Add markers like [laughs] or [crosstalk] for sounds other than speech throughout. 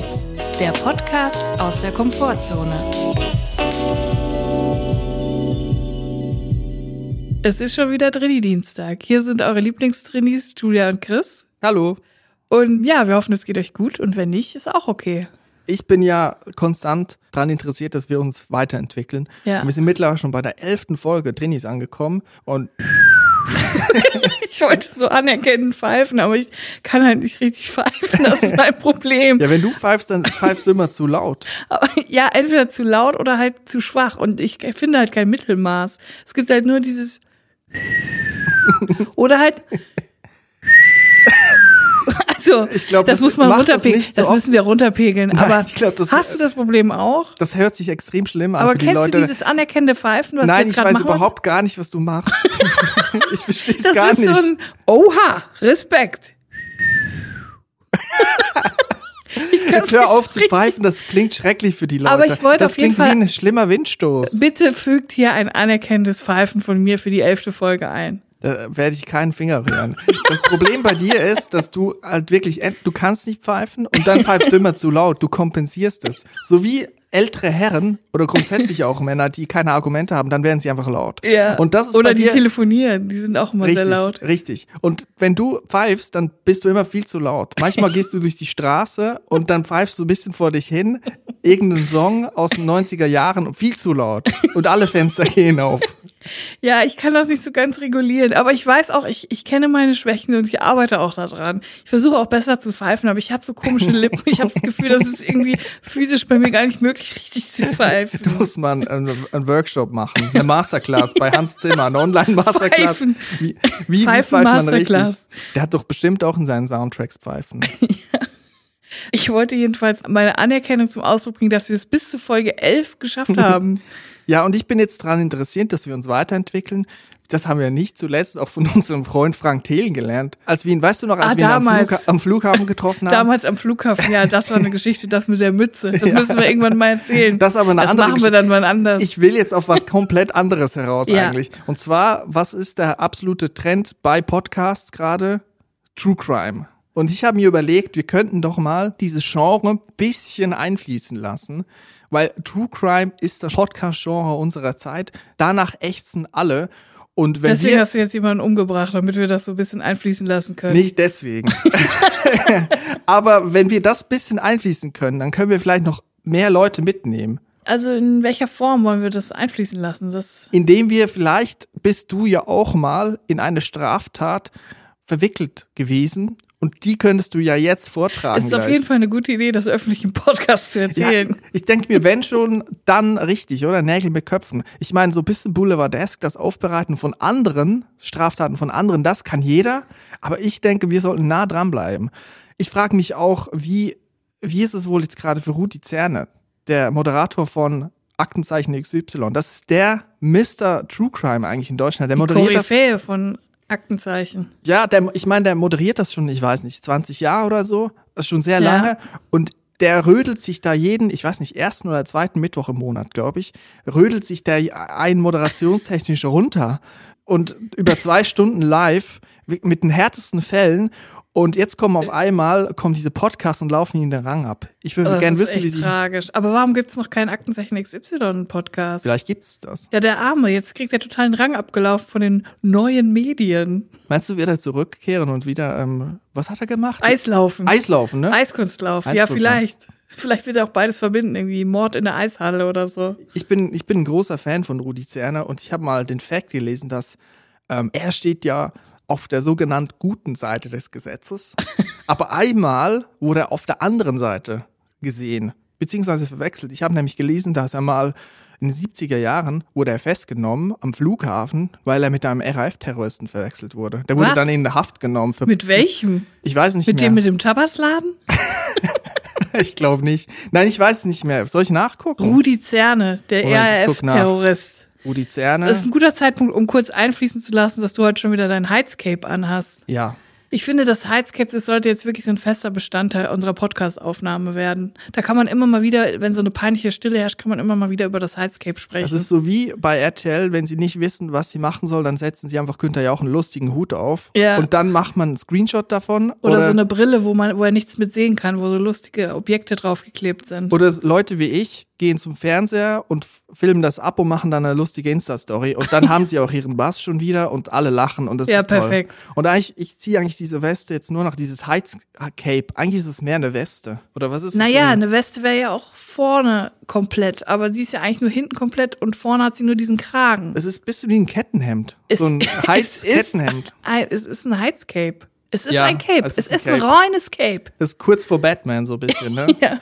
Trainings, der Podcast aus der Komfortzone. Es ist schon wieder Trainee-Dienstag. Hier sind eure Lieblingstrainees Julia und Chris. Hallo. Und ja, wir hoffen, es geht euch gut und wenn nicht, ist auch okay. Ich bin ja konstant daran interessiert, dass wir uns weiterentwickeln. Ja. Und wir sind mittlerweile schon bei der elften Folge Trainees angekommen und [laughs] Ich wollte so anerkennend pfeifen, aber ich kann halt nicht richtig pfeifen. Das ist mein Problem. ja, wenn du pfeifst, dann pfeifst du immer zu laut. Aber ja, entweder zu laut oder halt zu schwach. Und ich finde halt kein Mittelmaß. Es gibt halt nur dieses [laughs] oder halt [laughs] also, Ich glaub, das, das muss man das runterpegeln. so Das, oft. müssen wir runterpegeln. [laughs] Nein, aber glaub, das- hast du das Problem auch? Das hört sich extrem schlimm an Aber kennst Leute. du dieses anerkennende Pfeifen, was Nein, ich weiß machen? überhaupt gar nicht, was du machst. [laughs] ich verstehe es das gar ist nicht. so ein Oha, Respekt. Jetzt hör auf zu pfeifen, das klingt schrecklich für die Leute. Aber ich wollte das auf jeden klingt Fall- wie ein schlimmer Windstoß. Bitte fügt hier ein anerkennendes Pfeifen von mir für die elfte Folge ein. Da werde ich keinen Finger rühren. Das Problem bei dir ist, dass du halt wirklich, du kannst nicht pfeifen und dann pfeifst du immer zu laut. Du kompensierst es. So wie ältere Herren oder grundsätzlich auch Männer, die keine Argumente haben, dann werden sie einfach laut. Und das ist Oder die dir telefonieren, die sind auch immer richtig, sehr laut. richtig. Und wenn du pfeifst, dann bist du immer viel zu laut. Manchmal gehst du durch die Straße und dann pfeifst du ein bisschen vor dich hin, irgendeinen Song aus den 90er Jahren und viel zu laut. Und alle Fenster gehen auf. Ja, ich kann das nicht so ganz regulieren, aber ich weiß auch, ich, ich kenne meine Schwächen und ich arbeite auch daran. Ich versuche auch besser zu pfeifen, aber ich habe so komische Lippen. Ich habe das Gefühl, das ist irgendwie physisch bei mir gar nicht möglich, richtig zu [laughs] pfeifen. muss man einen, einen Workshop machen, eine Masterclass bei Hans Zimmer, eine Online-Masterclass. Pfeifen. Wie, wie, wie Pfeifen pfeift man richtig? Der hat doch bestimmt auch in seinen Soundtracks Pfeifen. [laughs] Ich wollte jedenfalls meine Anerkennung zum Ausdruck bringen, dass wir es bis zur Folge 11 geschafft haben. [laughs] Ja, und ich bin jetzt daran interessiert, dass wir uns weiterentwickeln. Das haben wir nicht zuletzt auch von [laughs] unserem Freund Frank Thelen gelernt. Als wir ihn, weißt du noch, als Ah, wir ihn am, damals. Flugha am Flughafen getroffen haben? Damals am Flughafen, ja, das war eine Geschichte, das mit der Mütze. Das [laughs] müssen wir irgendwann mal erzählen. Das aber eine das andere machen wir dann mal anders. Ich will jetzt auf was komplett anderes heraus Ja. eigentlich. Und zwar, was ist der absolute Trend bei Podcasts gerade? True Crime. Und ich habe mir überlegt, wir könnten doch mal dieses Genre ein bisschen einfließen lassen, weil True Crime ist das Podcast-Genre unserer Zeit. Danach ächzen alle. Und wenn Deswegen wir hast du jetzt jemanden umgebracht, damit wir das so ein bisschen einfließen lassen können. nicht deswegen. [laughs] Aber wenn wir das bisschen einfließen können, dann können wir vielleicht noch mehr Leute mitnehmen. Also in welcher Form wollen wir das einfließen lassen? Das indem wir vielleicht bist du ja auch mal in eine Straftat verwickelt gewesen und die könntest du ja jetzt vortragen. ist auf gleich. jeden Fall eine gute Idee, das öffentlich im Podcast zu ja, erzählen. ich denke mir, wenn schon, dann richtig, oder? Nägel mit Köpfen. Ich meine, so ein bisschen Boulevardesk, das Aufbereiten von anderen, Straftaten von anderen, das kann jeder. Aber ich denke, wir sollten nah dran bleiben. Ich frage mich auch, wie, wie ist es wohl jetzt gerade für Rudi Zerne, der Moderator von Aktenzeichen XY? Das ist der Mr. True Crime eigentlich in Deutschland. Der Die moderiert das Koryphäe von Aktenzeichen. ja, der, ich meine, der moderiert das schon, ich weiß nicht, 20 Jahre oder so. Das ist schon sehr Ja. lange. Und der rödelt sich da jeden, ich weiß nicht, ersten oder zweiten Mittwoch im Monat, glaube ich, rödelt sich der ein moderationstechnisch runter und über zwei Stunden live mit den härtesten Fällen. Und jetzt kommen auf einmal, kommen diese Podcasts und laufen ihnen den Rang ab. Ich würde Das gerne wissen, wie sie. tragisch. Aber warum gibt's noch keinen Aktenzeichen XY-Podcast? Vielleicht gibt's das. Ja, der Arme, jetzt kriegt er totalen Rang abgelaufen von den neuen Medien. Meinst du, wird er zurückkehren und wieder, ähm, was hat er gemacht? Eislaufen. Eislaufen, ne? Eiskunstlaufen. Ja, Eiskunstlaufen. vielleicht. [laughs] Vielleicht wird er auch beides verbinden, irgendwie Mord in der Eishalle oder so. ich bin, ich bin ein großer Fan von Rudi Zerner und ich habe mal den Fact gelesen, dass ähm, er steht ja auf der sogenannten guten Seite des Gesetzes, [laughs] aber einmal wurde er auf der anderen Seite gesehen, beziehungsweise verwechselt. Ich habe nämlich gelesen, dass er mal in den 70er Jahren wurde er festgenommen am Flughafen, weil er mit einem RAF-Terroristen verwechselt wurde. Der wurde Was? dann in Haft genommen. Für, Mit welchem? Ich weiß nicht Mit mehr. dem mit dem Tabasladen? [laughs] ich glaube nicht. Nein, ich weiß es nicht mehr. Soll ich nachgucken? Rudi Zerne, der. RAF-Terrorist. Rudi Zerner. Das ist ein guter Zeitpunkt, um kurz einfließen zu lassen, dass du heute schon wieder dein Heizcape anhast. ja. Ich finde, das Heizcape, das sollte jetzt wirklich so ein fester Bestandteil unserer Podcast-Aufnahme werden. Da kann man immer mal wieder, wenn so eine peinliche Stille herrscht, kann man immer mal wieder über das Heizcape sprechen. Das ist so wie bei RTL, wenn sie nicht wissen, was sie machen soll, dann setzen sie einfach Günther ja auch einen lustigen Hut auf. Ja. Und dann macht man einen Screenshot davon. oder, so eine Brille, wo man, wo er nichts mit sehen kann, wo so lustige Objekte draufgeklebt sind. Oder Leute wie ich gehen zum Fernseher und filmen das ab und machen dann eine lustige Insta-Story. Und dann [laughs] haben sie auch ihren Bass schon wieder und alle lachen und das Ja, ist toll. perfekt. Und eigentlich, ich ziehe eigentlich diese Weste jetzt nur noch dieses Heizcape. Eigentlich ist es mehr eine Weste. Oder was ist es? Naja, So eine Weste wäre ja auch vorne komplett, aber sie ist ja eigentlich nur hinten komplett und vorne hat sie nur diesen Kragen. es ist ein bisschen wie ein Kettenhemd. Es- so ein [laughs] es Heizkettenhemd. Es ist ein Heizcape. Es ist Ja, ein Cape. es Es ist ein ist ein reines Cape. Das ist kurz vor Batman so ein bisschen, ne? [laughs] Ja.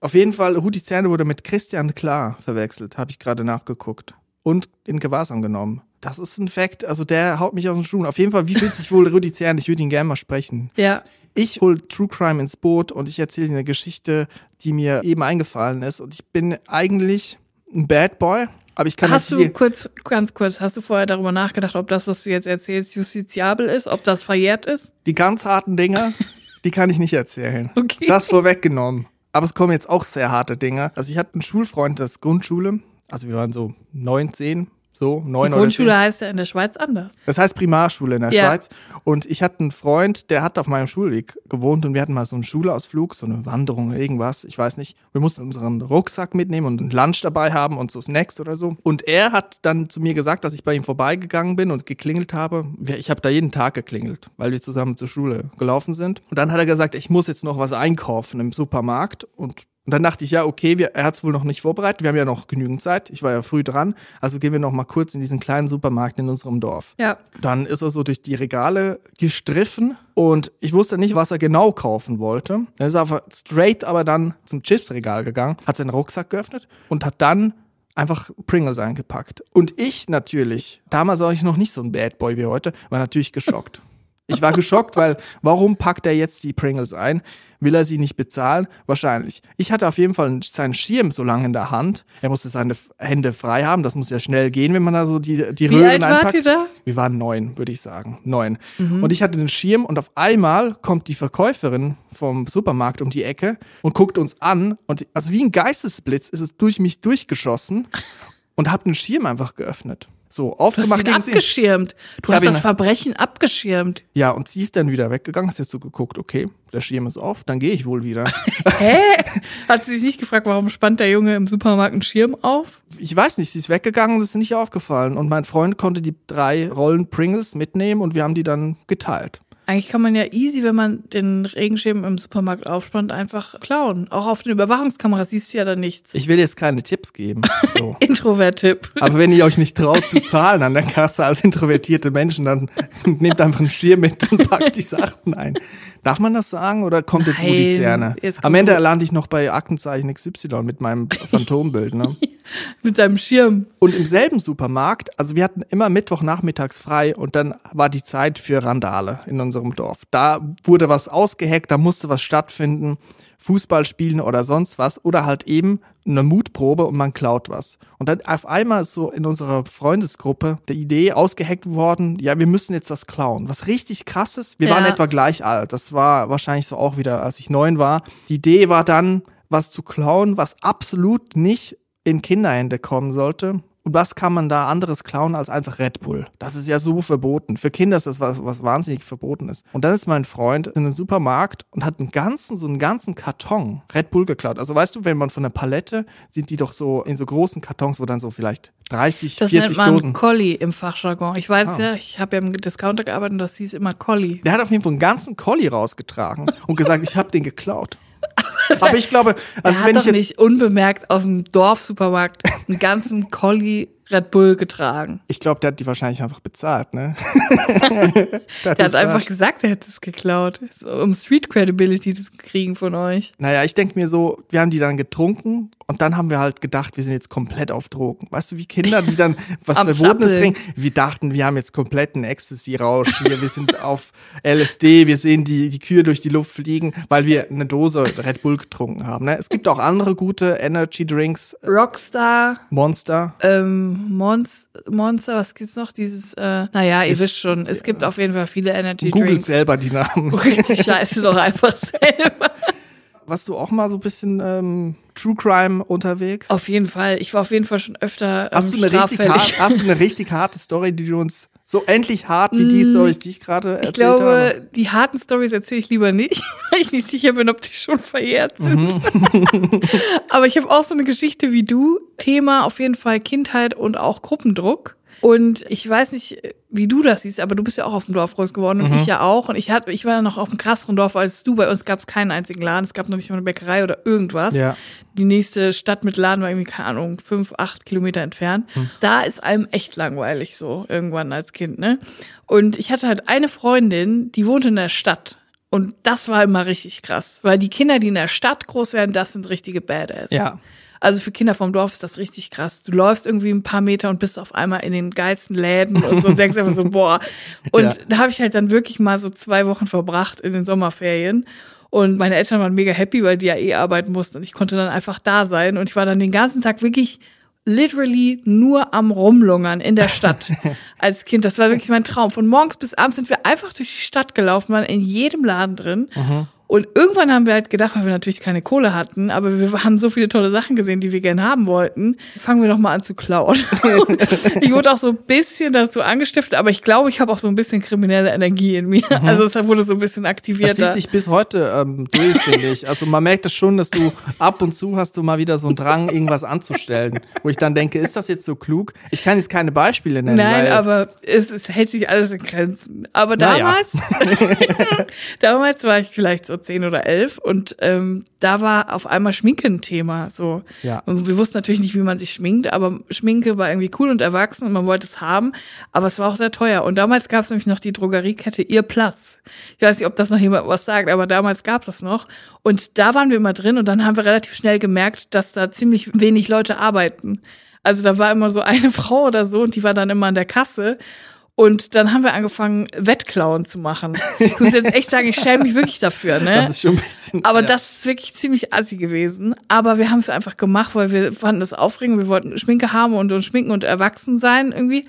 Auf jeden Fall, Rudi Zerne wurde mit Christian Klar verwechselt, habe ich gerade nachgeguckt. Und in Gewahrsam genommen. Das ist ein Fact, also der haut mich aus den Schuhen. Auf jeden Fall, wie fühlt sich wohl Rudi Zerne? Ich würde ihn gerne mal sprechen. Ja. Ich hol True Crime ins Boot und ich erzähle eine Geschichte, die mir eben eingefallen ist. Und ich bin eigentlich ein Bad Boy, aber ich kann Hast du kurz, ganz kurz, hast du vorher darüber nachgedacht, ob das, was du jetzt erzählst, justiziabel ist, ob das verjährt ist? die ganz harten Dinger, [laughs] die kann ich nicht erzählen. Okay. Das vorweggenommen. Aber es kommen jetzt auch sehr harte Dinge. Also ich hatte einen Schulfreund das Grundschule, also wir waren so neun, zehn, so neun oder Grundschule heißt ja in der Schweiz anders. Das heißt Primarschule in der Ja. Schweiz. Und ich hatte einen Freund, der hat auf meinem Schulweg gewohnt und wir hatten mal so einen Schulausflug, so eine Wanderung, irgendwas, ich weiß nicht. Wir mussten unseren Rucksack mitnehmen und einen Lunch dabei haben und so Snacks oder so. Und er hat dann zu mir gesagt, dass ich bei ihm vorbeigegangen bin und geklingelt habe. Ich habe da jeden Tag geklingelt, weil wir zusammen zur Schule gelaufen sind. Und dann hat er gesagt, ich muss jetzt noch was einkaufen im Supermarkt und und dann dachte ich, ja, okay, wir, er hat es wohl noch nicht vorbereitet. Wir haben ja noch genügend Zeit. Ich war ja früh dran. Also gehen wir noch mal kurz in diesen kleinen Supermarkt in unserem Dorf. Ja. Dann ist er so durch die Regale gestriffen und ich wusste nicht, was er genau kaufen wollte. Dann ist er einfach straight aber dann zum Chipsregal gegangen, hat seinen Rucksack geöffnet und hat dann einfach Pringles eingepackt. Und ich natürlich, damals war ich noch nicht so ein Bad Boy wie heute, war natürlich geschockt. Ich war geschockt, weil warum packt er jetzt die Pringles ein? Will er sie nicht bezahlen? Wahrscheinlich. Ich hatte auf jeden Fall seinen Schirm so lange in der Hand. Er musste seine Hände frei haben. Das muss ja schnell gehen, wenn man da so die, die Wie Röhren alt wart einpackt. ihr da? Wir waren neun, würde ich sagen. Neun. Und ich hatte den Schirm und auf einmal kommt die Verkäuferin vom Supermarkt um die Ecke und guckt uns an. Und also wie ein Geistesblitz ist es durch mich durchgeschossen und hab den Schirm einfach geöffnet. So, Du hast aufgemacht ihn abgeschirmt. Du Ich hab hast das ihn- Verbrechen abgeschirmt. Ja, und sie ist dann wieder weggegangen, hast jetzt so geguckt, okay, der Schirm ist auf, dann gehe ich wohl wieder. [laughs] Hä? Hat sie sich nicht gefragt, warum spannt der Junge im Supermarkt einen Schirm auf? ich weiß nicht, sie ist weggegangen und es ist nicht aufgefallen. Und mein Freund konnte die drei Rollen Pringles mitnehmen und wir haben die dann geteilt. Eigentlich kann man ja easy, wenn man den Regenschirm im Supermarkt aufspannt, einfach klauen. Auch auf den Überwachungskameras siehst du ja dann nichts. Ich will jetzt keine Tipps geben. So. [laughs] Introvert-Tipp. Aber wenn ihr euch nicht traut zu zahlen an der Kasse als introvertierte Menschen, dann [laughs] nehmt einfach einen Schirm mit und packt die Sachen ein. Darf man das sagen oder kommt jetzt Nein, Rudi Zerne? jetzt Am Ende lande ich noch bei Aktenzeichen XY mit meinem Phantombild. Ne? [laughs] Mit seinem Schirm. Und im selben Supermarkt, also wir hatten immer Mittwochnachmittags frei und dann war die Zeit für Randale in unserem Dorf. Da wurde was ausgeheckt, da musste was stattfinden, Fußball spielen oder sonst was oder halt eben eine Mutprobe und man klaut was. Und dann auf einmal ist so in unserer Freundesgruppe die Idee ausgeheckt worden, ja, wir müssen jetzt was klauen. Was richtig krasses. Wir Ja. waren etwa gleich alt. Das war wahrscheinlich so auch wieder, als ich neun war. Die Idee war dann, was zu klauen, was absolut nicht in Kinderhände kommen sollte. Und was kann man da anderes klauen als einfach Red Bull? Das ist ja so verboten. Für Kinder ist das was, was wahnsinnig verboten ist. Und dann ist mein Freund in den Supermarkt und hat einen ganzen, so einen ganzen Karton Red Bull geklaut. Also weißt du, wenn man von der Palette, sind die doch so in so großen Kartons, wo dann so vielleicht 30, Das 40 nennt man Dosen. Collie im Fachjargon. Ich weiß Ah. ja, ich habe ja im Discounter gearbeitet und das hieß immer Collie. Der hat auf jeden Fall einen ganzen Collie rausgetragen und gesagt, ich habe den geklaut. [laughs] Aber ich glaube, also er wenn hat ich doch jetzt nicht unbemerkt aus dem Dorfsupermarkt einen ganzen Collie Red Bull getragen. Ich glaube, der hat die wahrscheinlich einfach bezahlt, ne? [laughs] Der hat einfach gesagt, er hätte es geklaut. So, um Street Credibility zu kriegen von euch. Naja, ich denke mir so, wir haben die dann getrunken und dann haben wir halt gedacht, wir sind jetzt komplett auf Drogen. Weißt du, wie Kinder, die dann [laughs] was Verbotenes trinken, wir dachten, wir haben jetzt kompletten Ecstasy-Rausch hier, wir sind auf LSD, wir sehen die, die Kühe durch die Luft fliegen, weil wir eine Dose Red Bull getrunken haben. Ne? Es gibt auch andere gute Energy-Drinks, Rockstar, Monster. ähm, Monst Monster, was gibt's noch? Dieses, äh, naja, ihr Ich- wisst schon, es gibt auf jeden Fall viele Energy Googelt Drinks. selber die Namen. Richtig scheiße doch einfach [laughs] selber. Warst du auch mal so ein bisschen ähm, True Crime unterwegs? Auf jeden Fall. Ich war auf jeden Fall schon öfter ähm, hast, du eine richtig straffällig. hart, hast du eine [laughs] richtig harte Story, die du uns so endlich hart wie die Storys, die ich gerade erzählt Mm, Ich glaube, habe? die harten Stories erzähle ich lieber nicht, [laughs] weil ich nicht sicher bin, ob die schon verjährt sind. Mhm. [laughs] Aber ich habe auch so eine Geschichte wie du. Thema auf jeden Fall Kindheit und auch Gruppendruck. Und ich weiß nicht, wie du das siehst, aber du bist ja auch auf dem Dorf groß geworden Mhm. und ich ja auch. Und ich hatte, ich war ja noch auf einem krasseren Dorf als du. Bei uns gab es keinen einzigen Laden. Es gab noch nicht mal eine Bäckerei oder irgendwas. Ja. Die nächste Stadt mit Laden war irgendwie, keine Ahnung, fünf, acht Kilometer entfernt. Hm. Da ist einem echt langweilig so, irgendwann als Kind, ne? Und ich hatte halt eine Freundin, die wohnte in der Stadt. Und das war immer richtig krass. Weil die Kinder, die in der Stadt groß werden, das sind richtige Badass. Ja. Also für Kinder vom Dorf ist das richtig krass. Du läufst irgendwie ein paar Meter und bist auf einmal in den geilsten Läden und so und denkst einfach so, boah. [laughs] Und Ja. da habe ich halt dann wirklich mal so zwei Wochen verbracht in den Sommerferien. Und meine Eltern waren mega happy, weil die ja eh arbeiten mussten und ich konnte dann einfach da sein. Und ich war dann den ganzen Tag wirklich literally nur am Rumlungern in der Stadt [laughs] als Kind. Das war wirklich mein Traum. Von morgens bis abends sind wir einfach durch die Stadt gelaufen, waren in jedem Laden drin. Und irgendwann haben wir halt gedacht, weil wir natürlich keine Kohle hatten, aber wir haben so viele tolle Sachen gesehen, die wir gerne haben wollten, fangen wir doch mal an zu klauen. [laughs] ich wurde auch so ein bisschen dazu angestiftet, aber ich glaube, ich habe auch so ein bisschen kriminelle Energie in mir. Also es wurde so ein bisschen Das aktivierter. zieht sich bis heute ähm, durch, finde ich. Also man merkt es schon, dass du ab und zu hast du mal wieder so einen Drang, irgendwas anzustellen. Wo ich dann denke, ist das jetzt so klug? Ich kann jetzt keine Beispiele nennen. Nein, aber es, es hält sich alles in Grenzen. Aber Naja. damals, [laughs] [laughs] damals war ich vielleicht so zehn oder elf und ähm, da war auf einmal Schminke ein Thema. So. Ja. Und wir wussten natürlich nicht, wie man sich schminkt, aber Schminke war irgendwie cool und erwachsen und man wollte es haben, aber es war auch sehr teuer. Und damals gab es nämlich noch die Drogeriekette Ihr Platz. Ich weiß nicht, ob das noch jemand was sagt, aber damals gab es das noch. Und da waren wir immer drin und dann haben wir relativ schnell gemerkt, dass da ziemlich wenig Leute arbeiten. Also da war immer so eine [laughs] Frau oder so und die war dann immer an der Kasse. Und dann haben wir angefangen, Wettklauen zu machen. Ich muss jetzt echt sagen, ich schäme mich wirklich dafür, ne? das ist schon ein bisschen. Aber ja. das ist wirklich ziemlich assi gewesen. Aber wir haben es einfach gemacht, weil wir fanden das aufregend. Wir wollten Schminke haben und uns schminken und erwachsen sein irgendwie.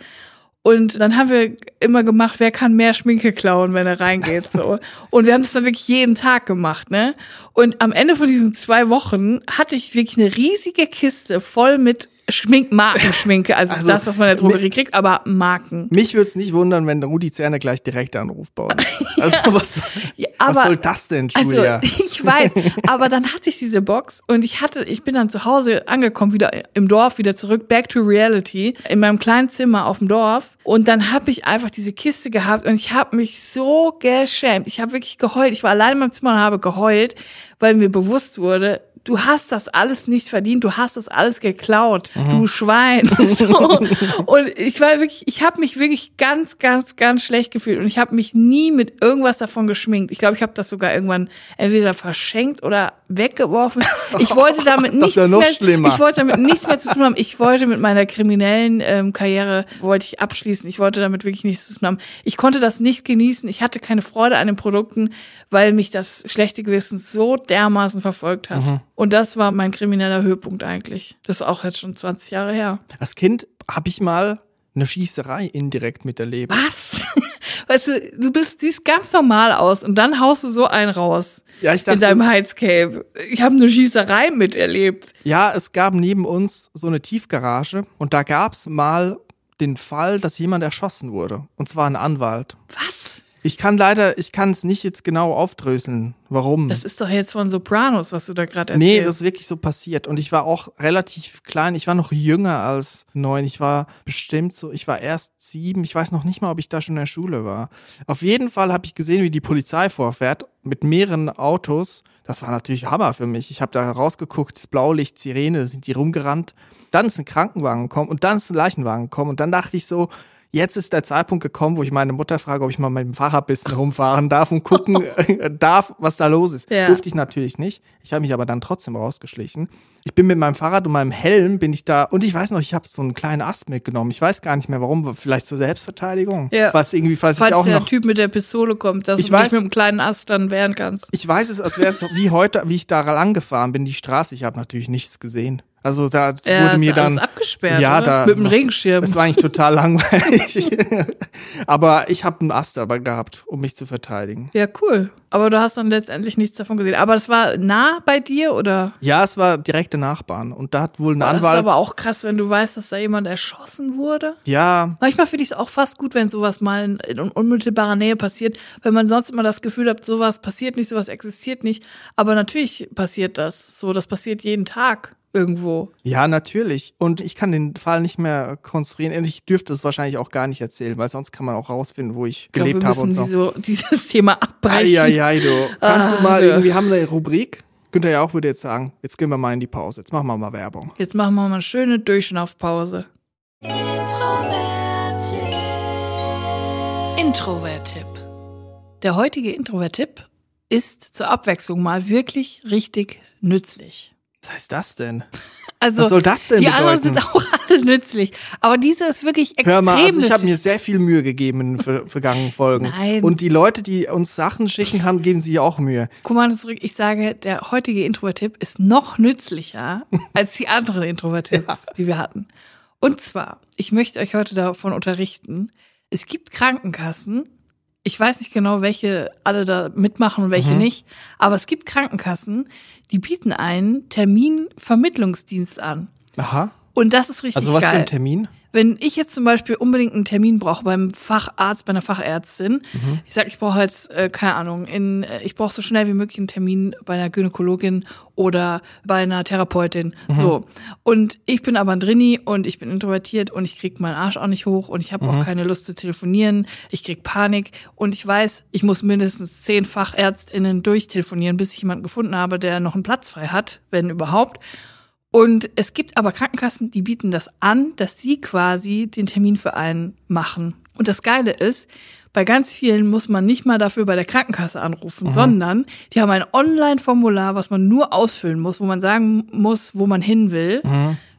Und dann haben wir immer gemacht, wer kann mehr Schminke klauen, wenn er reingeht, so. Und wir haben das dann wirklich jeden Tag gemacht, ne? Und am Ende von diesen zwei Wochen hatte ich wirklich eine riesige Kiste voll mit Schmink, Markenschminke. [laughs] Also, Also, das, was man in der Drogerie kriegt, aber Marken. Mich würde es nicht wundern, wenn Rudi Zerne gleich direkt anruft bei uns. [laughs] Also was, Ja, was aber- soll das denn, Also, Julia? [laughs] ich weiß, aber dann hatte ich diese Box und ich hatte, ich bin dann zu Hause angekommen, wieder im Dorf, wieder zurück, back to reality, in meinem kleinen Zimmer auf dem Dorf. Und dann habe ich einfach diese Kiste gehabt und ich habe mich so geschämt. Ich habe wirklich geheult. Ich war allein in meinem Zimmer und habe geheult, weil mir bewusst wurde, du hast das alles nicht verdient, du hast das alles geklaut, du Schwein. [laughs] So. Und ich war wirklich, ich habe mich wirklich ganz, ganz, ganz schlecht gefühlt und ich habe mich nie mit irgendwas davon geschminkt. Ich glaube, ich habe das sogar irgendwann entweder verschenkt oder weggeworfen. Ich wollte damit [laughs] nichts ja noch mehr, schlimmer. ich wollte damit nichts mehr zu tun haben. Ich wollte mit meiner kriminellen ähm, Karriere wollte ich abschließen. Ich wollte damit wirklich nichts zu tun haben. Ich konnte das nicht genießen. Ich hatte keine Freude an den Produkten, weil mich das schlechte Gewissen so dermaßen verfolgt hat. Mhm. Und das war mein krimineller Höhepunkt eigentlich. Das ist auch jetzt schon 20 Jahre her. Als Kind habe ich mal eine Schießerei indirekt miterlebt. Was? [laughs] Weißt du, du bist, siehst ganz normal aus und dann haust du so einen raus. Ja, ich in dachte, deinem Heizcape. Ich habe eine Schießerei miterlebt. ja, es gab neben uns so eine Tiefgarage und da gab es mal den Fall, dass jemand erschossen wurde. Und zwar ein Anwalt. Was? Ich kann leider, ich kann es nicht jetzt genau aufdröseln, warum. Das ist doch jetzt von Sopranos, was du da gerade erzählst. Nee, das ist wirklich so passiert. Und ich war auch relativ klein. Ich war noch jünger als neun. Ich war bestimmt so, ich war erst sieben. Ich weiß noch nicht mal, ob ich da schon in der Schule war. Auf jeden Fall habe ich gesehen, wie die Polizei vorfährt mit mehreren Autos. Das war natürlich Hammer für mich. Ich habe da rausgeguckt, das Blaulicht, Sirene, sind die rumgerannt. Dann ist ein Krankenwagen gekommen und dann ist ein Leichenwagen gekommen. Und dann dachte ich so, Jetzt ist der Zeitpunkt gekommen, wo ich meine Mutter frage, ob ich mal mit dem Fahrrad ein bisschen rumfahren darf und gucken [laughs] darf, was da los ist. Ja. Durfte ich natürlich nicht. Ich habe mich aber dann trotzdem rausgeschlichen. Ich bin mit meinem Fahrrad und meinem Helm bin ich da und ich weiß noch, ich habe so einen kleinen Ast mitgenommen. Ich weiß gar nicht mehr warum, vielleicht zur Selbstverteidigung. Ja. Was irgendwie, falls Falls ich auch der noch Typ mit der Pistole kommt, dass Ich du dich weiß- mit einem kleinen Ast dann wehren kannst. Ich weiß es, als wäre es wie heute, wie ich da lang gefahren bin, die Straße. Ich habe natürlich nichts gesehen. Also da Ja, wurde ist mir dann alles abgesperrt, ja, oder? da Mit dem Regenschirm. Es war eigentlich total langweilig. [laughs] aber ich habe einen Ast dabei gehabt, um mich zu verteidigen. Ja, cool. Aber du hast dann letztendlich nichts davon gesehen. Aber das war nah bei dir oder? Ja, es war direkte Nachbarn und da hat wohl ein Das ist Anwalt. aber auch krass, wenn du weißt, dass da jemand erschossen wurde. ja, Manchmal finde ich es auch fast gut, wenn sowas mal in, in unmittelbarer Nähe passiert, wenn man sonst immer das Gefühl hat, sowas passiert nicht, sowas existiert nicht. Aber natürlich passiert das. So, das passiert jeden Tag irgendwo. ja, natürlich. Und ich kann den Fall nicht mehr konstruieren. Und Ich dürfte es wahrscheinlich auch gar nicht erzählen, weil sonst kann man auch rausfinden, wo ich Ich glaube, gelebt wir habe und so. diese, [laughs] dieses Thema abbrechen. Eieiei, du. Kannst Ah, du mal ja. irgendwie, haben wir eine Rubrik? Günther ja auch würde jetzt sagen, jetzt gehen wir mal in die Pause. Jetzt machen wir mal Werbung. Jetzt machen wir mal eine schöne Durchschnaufpause. Introvert-Tipp. Der heutige Introvert-Tipp ist zur Abwechslung mal wirklich richtig nützlich. Was heißt das denn? Also, Was soll das denn die bedeuten? anderen sind auch [laughs] alle nützlich. Aber dieser ist wirklich extrem Hör mal, also ich habe mir sehr viel Mühe gegeben in den ver [laughs] vergangenen Folgen. Nein. Und die Leute, die uns Sachen schicken, haben, geben sich auch Mühe. Kommando zurück. Ich sage, der heutige Introvert-Tipp ist noch nützlicher [laughs] als die anderen Introvert-Tipps, die wir hatten. Und zwar, ich möchte euch heute davon unterrichten, es gibt Krankenkassen, ich weiß nicht genau, welche alle da mitmachen und welche nicht, aber es gibt Krankenkassen, die bieten einen Terminvermittlungsdienst an. Aha. Und das ist richtig Also was für geil. ein Termin? Wenn ich jetzt zum Beispiel unbedingt einen Termin brauche beim Facharzt, bei einer Fachärztin, ich sag, ich brauche jetzt, äh, keine Ahnung, in, äh, ich brauche so schnell wie möglich einen Termin bei einer Gynäkologin oder bei einer Therapeutin. So. Und ich bin aber ein Drini und ich bin introvertiert und ich krieg meinen Arsch auch nicht hoch und ich habe auch keine Lust zu telefonieren. Ich krieg Panik und ich weiß, ich muss mindestens zehn FachärztInnen durchtelefonieren, bis ich jemanden gefunden habe, der noch einen Platz frei hat, wenn überhaupt. Und es gibt aber Krankenkassen, die bieten das an, dass sie quasi den Termin für einen machen. Und das Geile ist, bei ganz vielen muss man nicht mal dafür bei der Krankenkasse anrufen, sondern die haben ein Online-Formular, was man nur ausfüllen muss, wo man sagen muss, wo man hin will,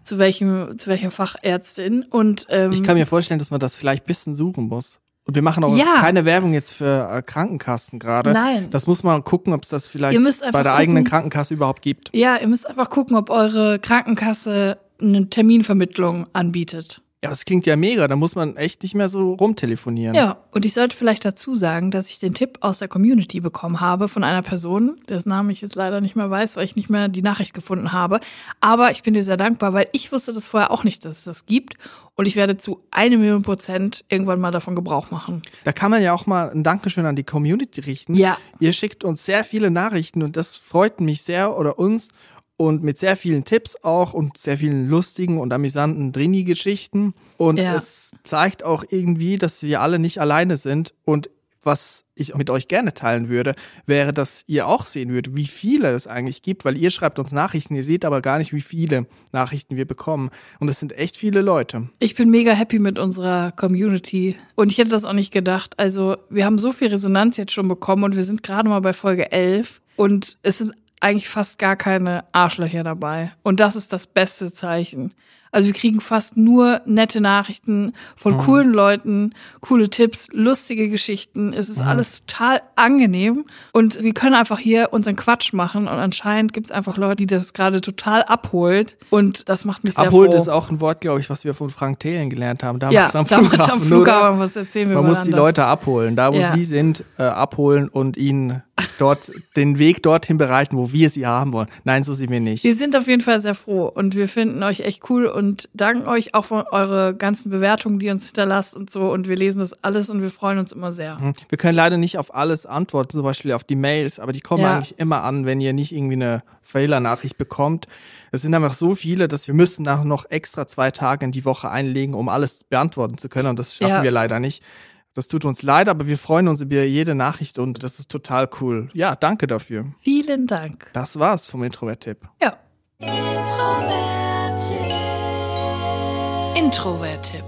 zu welchem, zu welcher Fachärztin. Und ähm, Ich kann mir vorstellen, dass man das vielleicht ein bisschen suchen muss. Und wir machen auch Ja. keine Werbung jetzt für äh, Krankenkassen gerade. Nein. Das muss man gucken, ob es das vielleicht bei der gucken. eigenen Krankenkasse überhaupt gibt. ja, ihr müsst einfach gucken, ob eure Krankenkasse eine Terminvermittlung anbietet. Ja, das klingt ja mega. Da muss man echt nicht mehr so rumtelefonieren. Ja, und ich sollte vielleicht dazu sagen, dass ich den Tipp aus der Community bekommen habe von einer Person, dessen Namen ich jetzt leider nicht mehr weiß, weil ich nicht mehr die Nachricht gefunden habe. Aber ich bin dir sehr dankbar, weil ich wusste das vorher auch nicht, dass es das gibt. Und ich werde zu eine Million Prozent irgendwann mal davon Gebrauch machen. Da kann man ja auch mal ein Dankeschön an die Community richten. Ja. Ihr schickt uns sehr viele Nachrichten und das freut mich sehr oder uns und mit sehr vielen Tipps auch und sehr vielen lustigen und amüsanten Drini-Geschichten. Und Ja. es zeigt auch irgendwie, dass wir alle nicht alleine sind. Und was ich mit euch gerne teilen würde, wäre, dass ihr auch sehen würdet, wie viele es eigentlich gibt, weil ihr schreibt uns Nachrichten, ihr seht aber gar nicht, wie viele Nachrichten wir bekommen. Und es sind echt viele Leute. Ich bin mega happy mit unserer Community. Und ich hätte das auch nicht gedacht. Also, wir haben so viel Resonanz jetzt schon bekommen und wir sind gerade mal bei Folge 11. Und es sind eigentlich fast gar keine Arschlöcher dabei. Und das ist das beste Zeichen. Also wir kriegen fast nur nette Nachrichten von coolen Leuten, coole Tipps, lustige Geschichten. Es ist alles total angenehm und wir können einfach hier unseren Quatsch machen und anscheinend gibt es einfach Leute, die das gerade total abholt und das macht mich sehr Abholt froh. ist auch ein Wort, glaube ich, was wir von Frank Thelen gelernt haben. ja, Damals am damals Flughafen. am? Flughafen, was erzählen wir Man muss die anders. Leute abholen, da wo Ja. sie sind, äh, abholen und ihnen dort [laughs] den Weg dorthin bereiten, wo wir sie haben wollen. Nein, so sind wir nicht. Wir sind auf jeden Fall sehr froh und wir finden euch echt cool und danken euch auch für eure ganzen Bewertungen, die ihr uns hinterlasst und so. Und wir lesen das alles und wir freuen uns immer sehr. Hm. Wir können leider nicht auf alles antworten, zum Beispiel auf die Mails, aber die kommen Ja. eigentlich immer an, wenn ihr nicht irgendwie eine Fehlernachricht bekommt. Es sind einfach so viele, dass wir müssen nach noch extra zwei Tage in die Woche einlegen, um alles beantworten zu können. Und das schaffen Ja. wir leider nicht. Das tut uns leid, aber wir freuen uns über jede Nachricht und das ist total cool. Ja, danke dafür. Vielen Dank. Das war's vom Introvert-Tipp. Ja. Introvert-Tipp.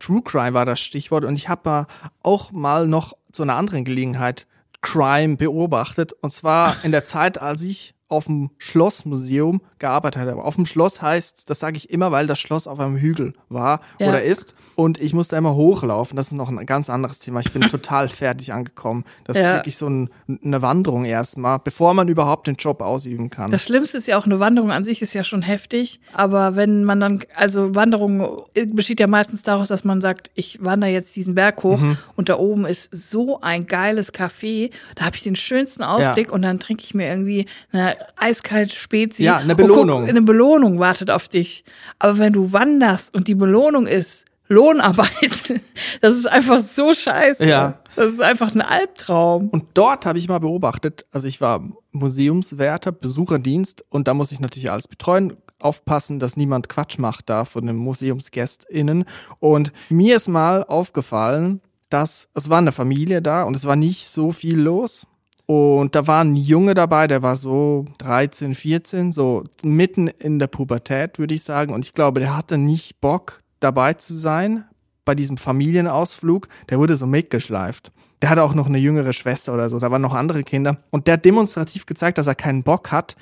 True Crime war das Stichwort und ich habe auch mal noch zu einer anderen Gelegenheit Crime beobachtet und zwar in der Zeit, als ich auf dem Schlossmuseum gearbeitet habe. Auf dem Schloss heißt, das sage ich immer, weil das Schloss auf einem Hügel war Ja. oder ist. Und ich musste immer hochlaufen. Das ist noch ein ganz anderes Thema. Ich bin [laughs] total fertig angekommen. Das ist Ja. wirklich so ein, eine Wanderung erstmal, bevor man überhaupt den Job ausüben kann. Das Schlimmste ist ja auch eine Wanderung an sich ist ja schon heftig, aber wenn man dann, also Wanderung besteht ja meistens daraus, dass man sagt, ich wandere jetzt diesen Berg hoch Mhm. und da oben ist so ein geiles Café, da habe ich den schönsten Ausblick und dann trinke ich mir irgendwie eine eiskalte Spezi. Ja, eine guck, Belohnung. eine Belohnung wartet auf dich. Aber wenn du wanderst und die Belohnung ist Lohnarbeit, [laughs] das ist einfach so scheiße. Ja. Das ist einfach ein Albtraum. Und dort habe ich mal beobachtet, also ich war Museumswärter, Besucherdienst und da muss ich natürlich alles betreuen, aufpassen, dass niemand Quatsch macht da von den MuseumsgästInnen. Und mir ist mal aufgefallen, dass es war eine Familie da und es war nicht so viel los. Und da war ein Junge dabei, der war so 13, 14, so mitten in der Pubertät, würde ich sagen. Und ich glaube, der hatte nicht Bock, dabei zu sein bei diesem Familienausflug. Der wurde so mitgeschleift. Der hatte auch noch eine jüngere Schwester oder so. Da waren noch andere Kinder. Und der hat demonstrativ gezeigt, dass er keinen Bock hat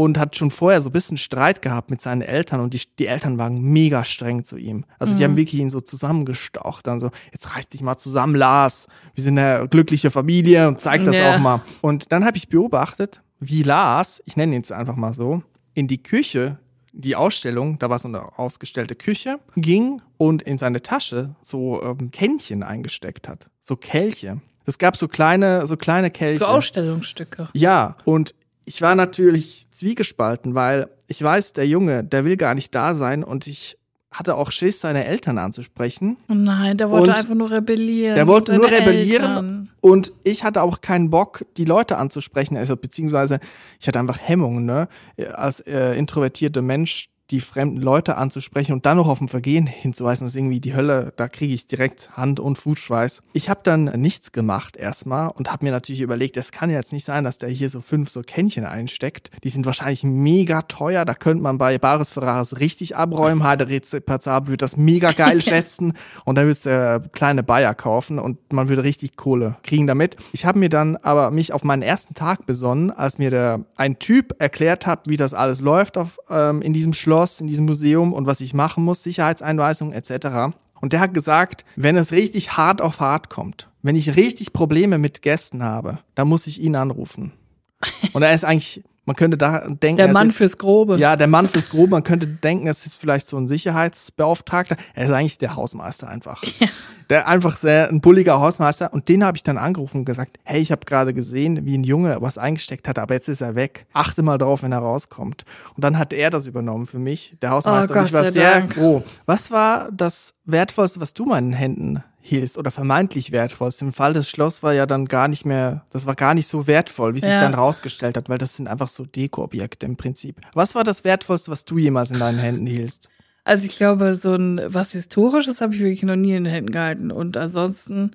und hat schon vorher so ein bisschen Streit gehabt mit seinen Eltern und die, die Eltern waren mega streng zu ihm. Also die haben wirklich ihn so zusammengestaucht, dann so, jetzt reiß dich mal zusammen, Lars, wir sind eine glückliche Familie und zeig das Ja. auch mal. Und dann habe ich beobachtet, wie Lars, ich nenne ihn jetzt einfach mal so, in die Küche, die Ausstellung, da war so eine ausgestellte Küche, ging und in seine Tasche so ähm, Kännchen eingesteckt hat, so Kelche. Es gab so kleine, so kleine Kelche. So Ausstellungsstücke. Ja, und ich war natürlich zwiegespalten, weil ich weiß, der Junge, der will gar nicht da sein und ich hatte auch Schiss, seine Eltern anzusprechen. Oh nein, der wollte Und einfach nur rebellieren. Der wollte nur rebellieren Eltern. und ich hatte auch keinen Bock, die Leute anzusprechen, also beziehungsweise ich hatte einfach Hemmungen, ne, als äh, introvertierter Mensch die fremden Leute anzusprechen und dann noch auf ein Vergehen hinzuweisen, das ist irgendwie die Hölle, da kriege ich direkt Hand- und Fußschweiß. Ich habe dann nichts gemacht erstmal und habe mir natürlich überlegt, es kann jetzt nicht sein, dass der hier so fünf so Kännchen einsteckt. Die sind wahrscheinlich mega teuer, da könnte man bei Bares Ferraris richtig abräumen, Heide Rezepazab würde das mega geil [laughs] schätzen und dann würdest du äh, kleine Bayer kaufen und man würde richtig Kohle kriegen damit. Ich habe mir dann aber mich auf meinen ersten Tag besonnen, als mir der ein Typ erklärt hat, wie das alles läuft auf, ähm, in diesem Schloss, in diesem Museum und was ich machen muss, Sicherheitseinweisungen etc. Und der hat gesagt, wenn es richtig hart auf hart kommt, wenn ich richtig Probleme mit Gästen habe, dann muss ich ihn anrufen. Und er ist eigentlich, man könnte da denken, Der er ist Mann jetzt- fürs Grobe. ja, der Mann fürs Grobe. Man könnte denken, es ist vielleicht so ein Sicherheitsbeauftragter. Er ist eigentlich der Hausmeister einfach. Der einfach sehr ein bulliger Hausmeister. Und den habe ich dann angerufen und gesagt, hey, ich habe gerade gesehen, wie ein Junge was eingesteckt hat, aber jetzt ist er weg. Achte mal drauf, wenn er rauskommt. Und dann hat er das übernommen für mich, der Hausmeister. Oh, und ich war sehr Dank. froh. Was war das Wertvollste, was du meinen Händen hieltst oder vermeintlich wertvollste? Im Fall des Schloss war ja dann gar nicht mehr, das war gar nicht so wertvoll, wie sich Ja. dann rausgestellt hat, weil das sind einfach so Dekoobjekte im Prinzip. Was war das Wertvollste, was du jemals in deinen Händen hieltst? Also ich glaube, so ein was Historisches habe ich wirklich noch nie in den Händen gehalten. Und ansonsten,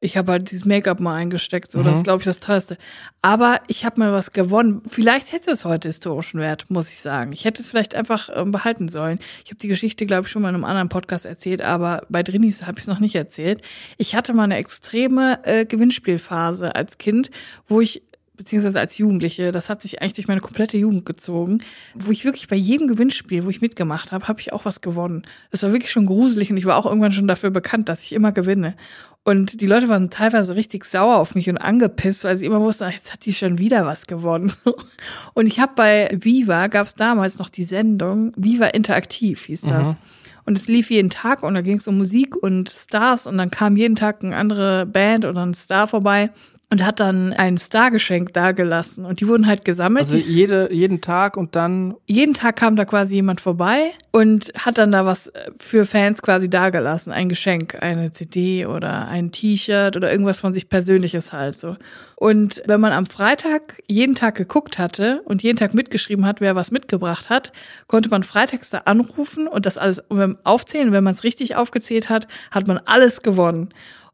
ich habe halt dieses Make-up mal eingesteckt, so das Mhm. ist, glaube ich, das teuerste. Aber ich habe mal was gewonnen. Vielleicht hätte es heute historischen Wert, muss ich sagen. Ich hätte es vielleicht einfach ähm, behalten sollen. Ich habe die Geschichte, glaube ich, schon mal in einem anderen Podcast erzählt, aber bei Drinis habe ich es noch nicht erzählt. Ich hatte mal eine extreme äh, Gewinnspielphase als Kind, wo ich beziehungsweise als Jugendliche, das hat sich eigentlich durch meine komplette Jugend gezogen, wo ich wirklich bei jedem Gewinnspiel, wo ich mitgemacht habe, habe ich auch was gewonnen. Das war wirklich schon gruselig und ich war auch irgendwann schon dafür bekannt, dass ich immer gewinne. Und die Leute waren teilweise richtig sauer auf mich und angepisst, weil sie immer wussten, ach, jetzt hat die schon wieder was gewonnen. [laughs] Und ich habe bei Viva, gab es damals noch die Sendung, Viva Interaktiv hieß das. Und es lief jeden Tag und da ging es um Musik und Stars und dann kam jeden Tag eine andere Band oder ein Star vorbei und hat dann ein Stargeschenk dagelassen und die wurden halt gesammelt. Also jede, jeden Tag und dann, jeden Tag kam da quasi jemand vorbei und hat dann da was äh, für Fans quasi dagelassen, ein Geschenk, eine CD oder ein T-Shirt oder irgendwas von sich Persönliches halt so. Und wenn man am Freitag jeden Tag geguckt hatte und jeden Tag mitgeschrieben hat, wer was mitgebracht hat, konnte man freitags da anrufen und das alles aufzählen. Wenn man es richtig aufgezählt hat, hat man alles gewonnen.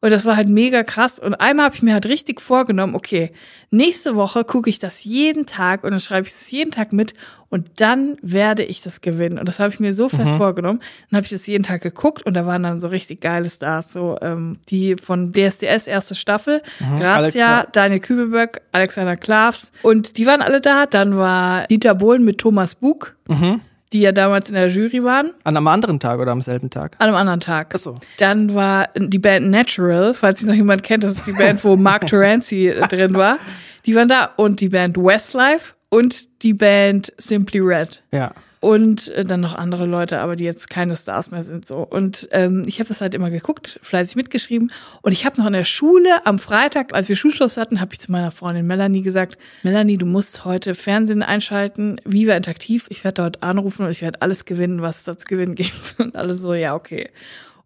Und das war halt mega krass. Und einmal habe ich mir halt richtig vorgenommen, okay, nächste Woche gucke ich das jeden Tag und dann schreibe ich es jeden Tag mit und dann werde ich das gewinnen. Und das habe ich mir so fest vorgenommen. Dann habe ich das jeden Tag geguckt und da waren dann so richtig geile Stars, so ähm, die von DSDS erste Staffel, Grazia, Alexa. Daniel Kübelberg, Alexander Klavs und die waren alle da. Dann war Dieter Bohlen mit Thomas Bug, die ja damals in der Jury waren. An einem anderen Tag oder am selben Tag? An einem anderen Tag. Ach so. Dann war die Band Natural, falls sich noch jemand kennt, das ist die Band, wo Mark [laughs] Terenzi äh, drin war. Die waren da und die Band Westlife und die Band Simply Red. Ja. Und äh, dann noch andere Leute, aber die jetzt keine Stars mehr sind so. Und ähm, ich habe das halt immer geguckt, fleißig mitgeschrieben. Und ich habe noch in der Schule am Freitag, als wir Schulschluss hatten, habe ich zu meiner Freundin Melanie gesagt, Melanie, du musst heute Fernsehen einschalten, Viva Interaktiv. Ich werde dort anrufen und ich werde alles gewinnen, was es da zu gewinnen gibt. [laughs] Und alle so, ja, okay.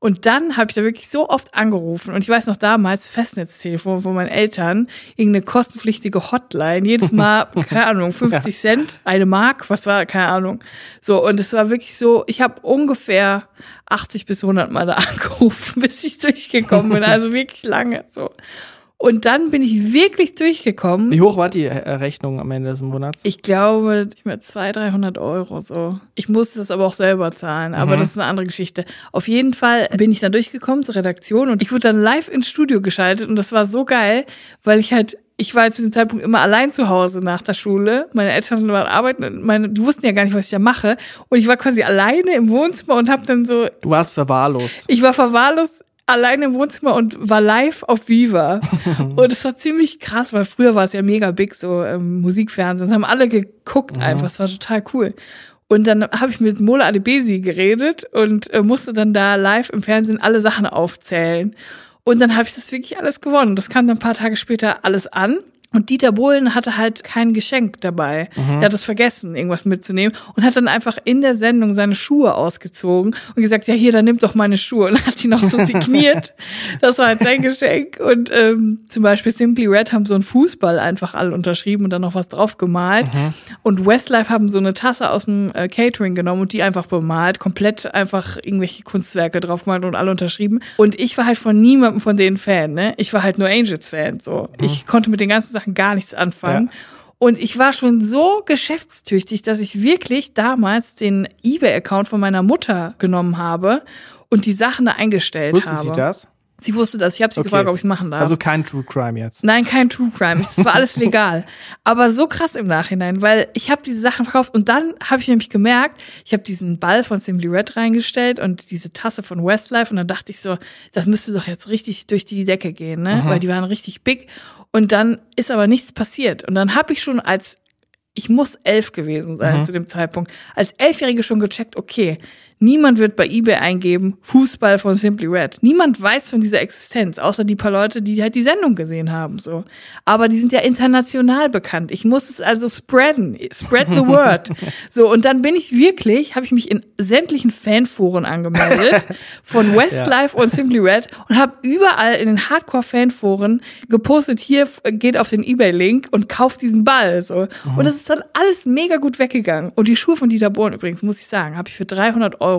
Und dann habe ich da wirklich so oft angerufen. Und ich weiß noch damals, Festnetztelefon von meinen Eltern, irgendeine kostenpflichtige Hotline, jedes Mal, [laughs] keine Ahnung, 50 Cent, eine Mark, was war, keine Ahnung. So, und es war wirklich so, ich habe ungefähr 80 bis 100 Mal da [laughs] angerufen, bis ich durchgekommen bin. Also wirklich lange so. Und dann bin ich wirklich durchgekommen. Wie hoch war die äh, Rechnung am Ende des Monats? Ich glaube, ich mir 200, 300 Euro so. Ich musste das aber auch selber zahlen, aber das ist eine andere Geschichte. Auf jeden Fall bin ich dann durchgekommen zur Redaktion und ich wurde dann live ins Studio geschaltet und das war so geil, weil ich halt ich war zu dem Zeitpunkt immer allein zu Hause nach der Schule. Meine Eltern waren arbeiten, und meine, die wussten ja gar nicht, was ich da mache. Und ich war quasi alleine im Wohnzimmer und habe dann so, Du warst verwahrlost. ich war verwahrlost alleine im Wohnzimmer und war live auf Viva. [laughs] und es war ziemlich krass, weil früher war es ja mega big, so ähm, Musikfernsehen. Das haben alle geguckt einfach. Es war total cool. Und dann habe ich mit Mola Adebesi geredet und äh, musste dann da live im Fernsehen alle Sachen aufzählen. Und dann habe ich das wirklich alles gewonnen. Das kam dann ein paar Tage später alles an. Und Dieter Bohlen hatte halt kein Geschenk dabei. Er hat es vergessen, irgendwas mitzunehmen und hat dann einfach in der Sendung seine Schuhe ausgezogen und gesagt, ja hier, dann nimm doch meine Schuhe. Und hat die noch so signiert. [laughs] das war halt sein Geschenk. Und ähm, zum Beispiel Simply Red haben so einen Fußball einfach alle unterschrieben und dann noch was drauf gemalt. Und Westlife haben so eine Tasse aus dem äh, Catering genommen und die einfach bemalt, komplett einfach irgendwelche Kunstwerke drauf gemalt und alle unterschrieben. Und ich war halt von niemandem von denen Fan, ne? Ich war halt nur Angels-Fan, so. Ich konnte mit den ganzen Sachen gar nichts anfangen. Und ich war schon so geschäftstüchtig, dass ich wirklich damals den eBay-Account von meiner Mutter genommen habe und die Sachen da eingestellt Wusste habe. sie das? Sie wusste das. Ich habe sie Okay. gefragt, ob ich es machen darf. Also kein True Crime jetzt. Nein, kein True Crime. Es war alles legal. [laughs] Aber so krass im Nachhinein, weil ich habe diese Sachen verkauft und dann habe ich nämlich gemerkt, ich habe diesen Ball von Simply Red reingestellt und diese Tasse von Westlife und dann dachte ich so, das müsste doch jetzt richtig durch die Decke gehen, ne? Weil die waren richtig big. Und dann ist aber nichts passiert. Und dann habe ich schon als ich muss elf gewesen sein zu dem Zeitpunkt. Als Elfjährige schon gecheckt, okay, niemand wird bei eBay eingeben, Fußball von Simply Red. Niemand weiß von dieser Existenz, außer die paar Leute, die halt die Sendung gesehen haben, so. Aber die sind ja international bekannt. Ich muss es also spreaden, spread the word. [laughs] so, und dann bin ich wirklich, habe ich mich in sämtlichen Fanforen angemeldet, von [laughs] Westlife und Simply Red und habe überall in den Hardcore-Fanforen gepostet, hier geht auf den Ebay-Link und kauft diesen Ball, so. Und das ist dann alles mega gut weggegangen. Und die Schuhe von Dieter Bohlen übrigens, muss ich sagen, habe ich für 300 Euro,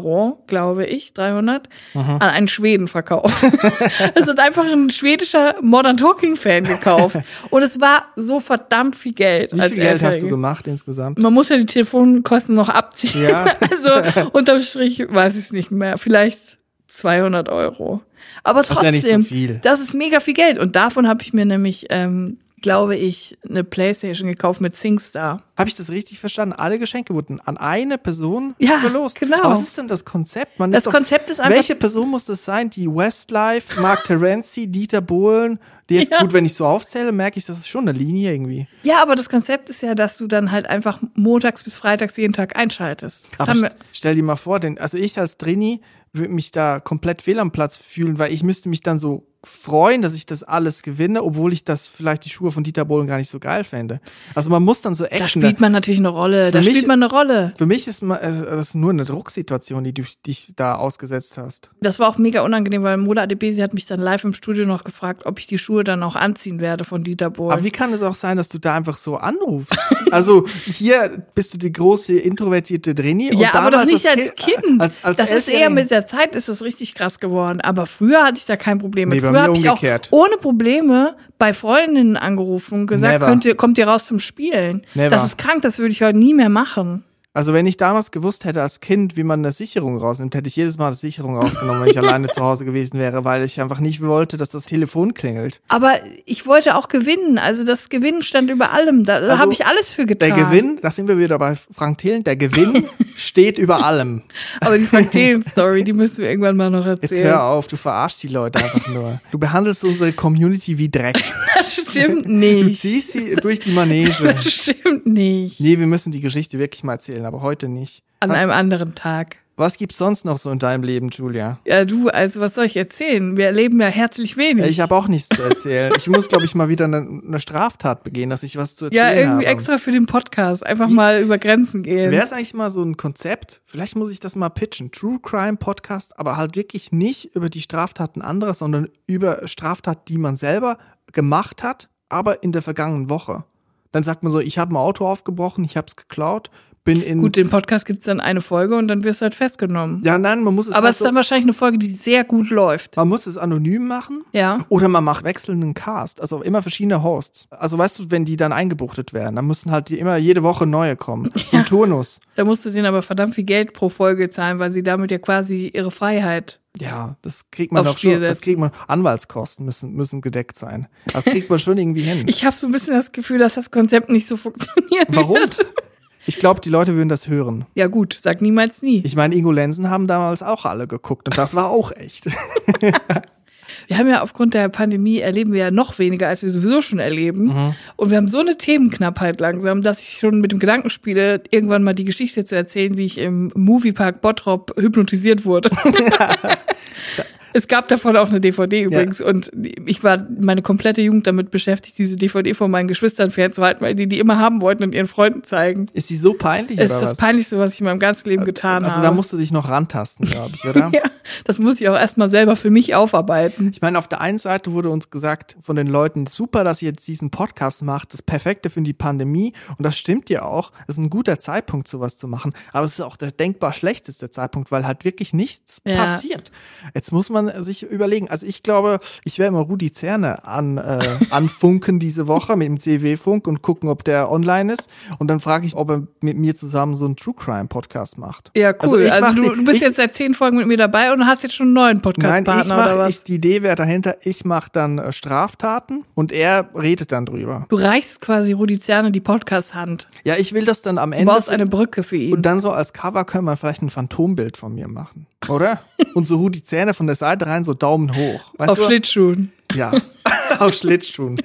glaube ich, 300, an einen Schweden verkauft. [laughs] das hat einfach ein schwedischer Modern Talking Fan gekauft. [laughs] Und es war so verdammt viel Geld. Wie viel Geld hast du gemacht insgesamt? Man muss ja die Telefonkosten noch abziehen. Ja. [laughs] also unterm Strich weiß ich es nicht mehr. Vielleicht 200 Euro. Aber ist trotzdem, ja nicht so viel. das ist mega viel Geld. Und davon habe ich mir nämlich, ähm, glaube ich, eine Playstation gekauft mit SingStar. Habe ich das richtig verstanden? Alle Geschenke wurden an eine Person Ja, verlost. genau. Aber was ist denn das Konzept? Man Das ist doch, Konzept ist einfach- Welche Person muss das sein? Die Westlife, Mark [laughs] Terenzi, Dieter Bohlen? Die jetzt Ja. gut, wenn ich so aufzähle, merke ich, das ist schon eine Linie irgendwie. Ja, aber das Konzept ist ja, dass du dann halt einfach montags bis freitags jeden Tag einschaltest. Das Aber st- stell dir mal vor, denn also ich als Drini würde mich da komplett fehl am Platz fühlen, weil ich müsste mich dann so freuen, dass ich das alles gewinne, obwohl ich das vielleicht die Schuhe von Dieter Bohlen gar nicht so geil fände. Also man muss dann so da Action. spielt man natürlich eine Rolle. Da mich- spielt man eine Rolle. für mich ist äh, das nur eine Drucksituation, die du dich da ausgesetzt hast. Das war auch mega unangenehm, weil Mola Adebesi hat mich dann live im Studio noch gefragt, ob ich die Schuhe dann auch anziehen werde von Dieter Bohlen. Aber wie kann es auch sein, dass du da einfach so anrufst? [laughs] Also hier bist du die große introvertierte Drini. ja, aber doch nicht als Kind. Als, als das ist eher mit der Zeit ist das richtig krass geworden. Aber früher hatte ich da kein Problem mit. Nee, bei Früher habe ich auch ohne Probleme bei Freundinnen angerufen und gesagt, Never. könnt ihr, kommt ihr raus zum Spielen. Never. Das ist krank, das würde ich heute nie mehr machen. Also wenn ich damals gewusst hätte als Kind, wie man eine Sicherung rausnimmt, hätte ich jedes Mal die Sicherung rausgenommen, wenn ich [laughs] alleine zu Hause gewesen wäre, weil ich einfach nicht wollte, dass das Telefon klingelt. Aber ich wollte auch gewinnen. Also das Gewinnen stand über allem. Da Also, habe ich alles für getan. Der Gewinn, da sind wir wieder bei Frank Thelen, der Gewinn [laughs] steht über allem. Aber die Fakteen-Story, [laughs] die müssen wir irgendwann mal noch Jetzt erzählen. hör auf, du verarschst die Leute einfach nur. Du behandelst unsere Community wie Dreck. Das stimmt Du nicht. ziehst sie durch die Manege. Das stimmt nicht. Nee, wir müssen die Geschichte wirklich mal erzählen, aber heute nicht. An was, einem anderen Tag. was gibt's sonst noch so in deinem Leben, Julia? Ja, du, also was soll ich erzählen? Wir erleben ja herzlich wenig. Ich habe auch nichts zu erzählen. Ich muss, glaube ich, mal wieder eine, eine Straftat begehen, dass ich was zu erzählen ja, irgendwie habe. extra für den Podcast. Einfach mal über Grenzen gehen. Wäre es eigentlich mal so ein Konzept? Vielleicht muss ich das mal pitchen. True Crime Podcast, aber halt wirklich nicht über die Straftaten anderer, sondern über Straftaten, die man selber gemacht hat, aber in der vergangenen Woche. Dann sagt man so, ich habe ein Auto aufgebrochen, ich habe es geklaut, bin in. Gut, den Podcast gibt's dann eine Folge und dann wirst du halt festgenommen. ja, nein, man muss es Aber halt es ist dann wahrscheinlich eine Folge, die sehr gut läuft. Man muss es anonym machen. Ja. Oder man macht wechselnden Cast, also immer verschiedene Hosts. Also weißt du, wenn die dann eingebuchtet werden, dann müssen halt die immer jede Woche neue kommen. [laughs] Ein Turnus. Da musst du denen aber verdammt viel Geld pro Folge zahlen, weil sie damit ja quasi ihre Freiheit. Ja, das kriegt man doch schon. Das kriegt man. Anwaltskosten müssen, müssen gedeckt sein. Das kriegt man schon irgendwie hin. [laughs] Ich habe so ein bisschen das Gefühl, dass das Konzept nicht so funktioniert. Warum? Wird. [laughs] Ich glaube, die Leute würden das hören. Ja gut, sag niemals nie. Ich meine, Ingo Lensen haben damals auch alle geguckt und das war auch echt. [laughs] Wir haben ja aufgrund der Pandemie erleben wir ja noch weniger, als wir sowieso schon erleben. Mhm. Und wir haben so eine Themenknappheit langsam, dass ich schon mit dem Gedanken spiele, irgendwann mal die Geschichte zu erzählen, wie ich im Moviepark Bottrop hypnotisiert wurde. [laughs] [laughs] Es gab davon auch eine DVD übrigens und ich war meine komplette Jugend damit beschäftigt, diese DVD von meinen Geschwistern fernzuhalten, weil die die immer haben wollten und ihren Freunden zeigen. Ist sie so peinlich Es ist das was? Peinlichste, was ich in meinem ganzen Leben getan also habe. da musst du dich noch rantasten, glaube ich, [laughs] oder? ja, das muss ich auch erstmal selber für mich aufarbeiten. Ich meine, auf der einen Seite wurde uns gesagt von den Leuten, super, dass ihr jetzt diesen Podcast macht, das Perfekte für die Pandemie. Und das stimmt ja auch. Es ist ein guter Zeitpunkt, sowas zu machen. Aber es ist auch der denkbar schlechteste Zeitpunkt, weil halt wirklich nichts Ja. passiert. Jetzt muss man sich überlegen. Also ich glaube, ich werde mal Rudi Zerne an, äh, anfunken diese Woche mit dem CW-Funk und gucken, ob der online ist. Und dann frage ich, ob er mit mir zusammen so einen True Crime Podcast macht. Ja, cool. ich Also, mach du, du bist ich- jetzt seit zehn Folgen mit mir dabei und hast jetzt schon einen neuen Podcast-Partner oder was? ich, die Idee wäre dahinter, ich mache dann äh, Straftaten und er redet dann drüber. du reichst quasi Rudi Zerne die Podcast-Hand. Ja, ich will das dann am Du Ende. baust eine Brücke für ihn. und dann so als Cover können wir vielleicht ein Phantombild von mir machen, oder? und so Rudi Zähne von der Seite rein, so Daumen hoch. Weißt auf du? Schlittschuhen. Ja, [laughs] auf Schlittschuhen.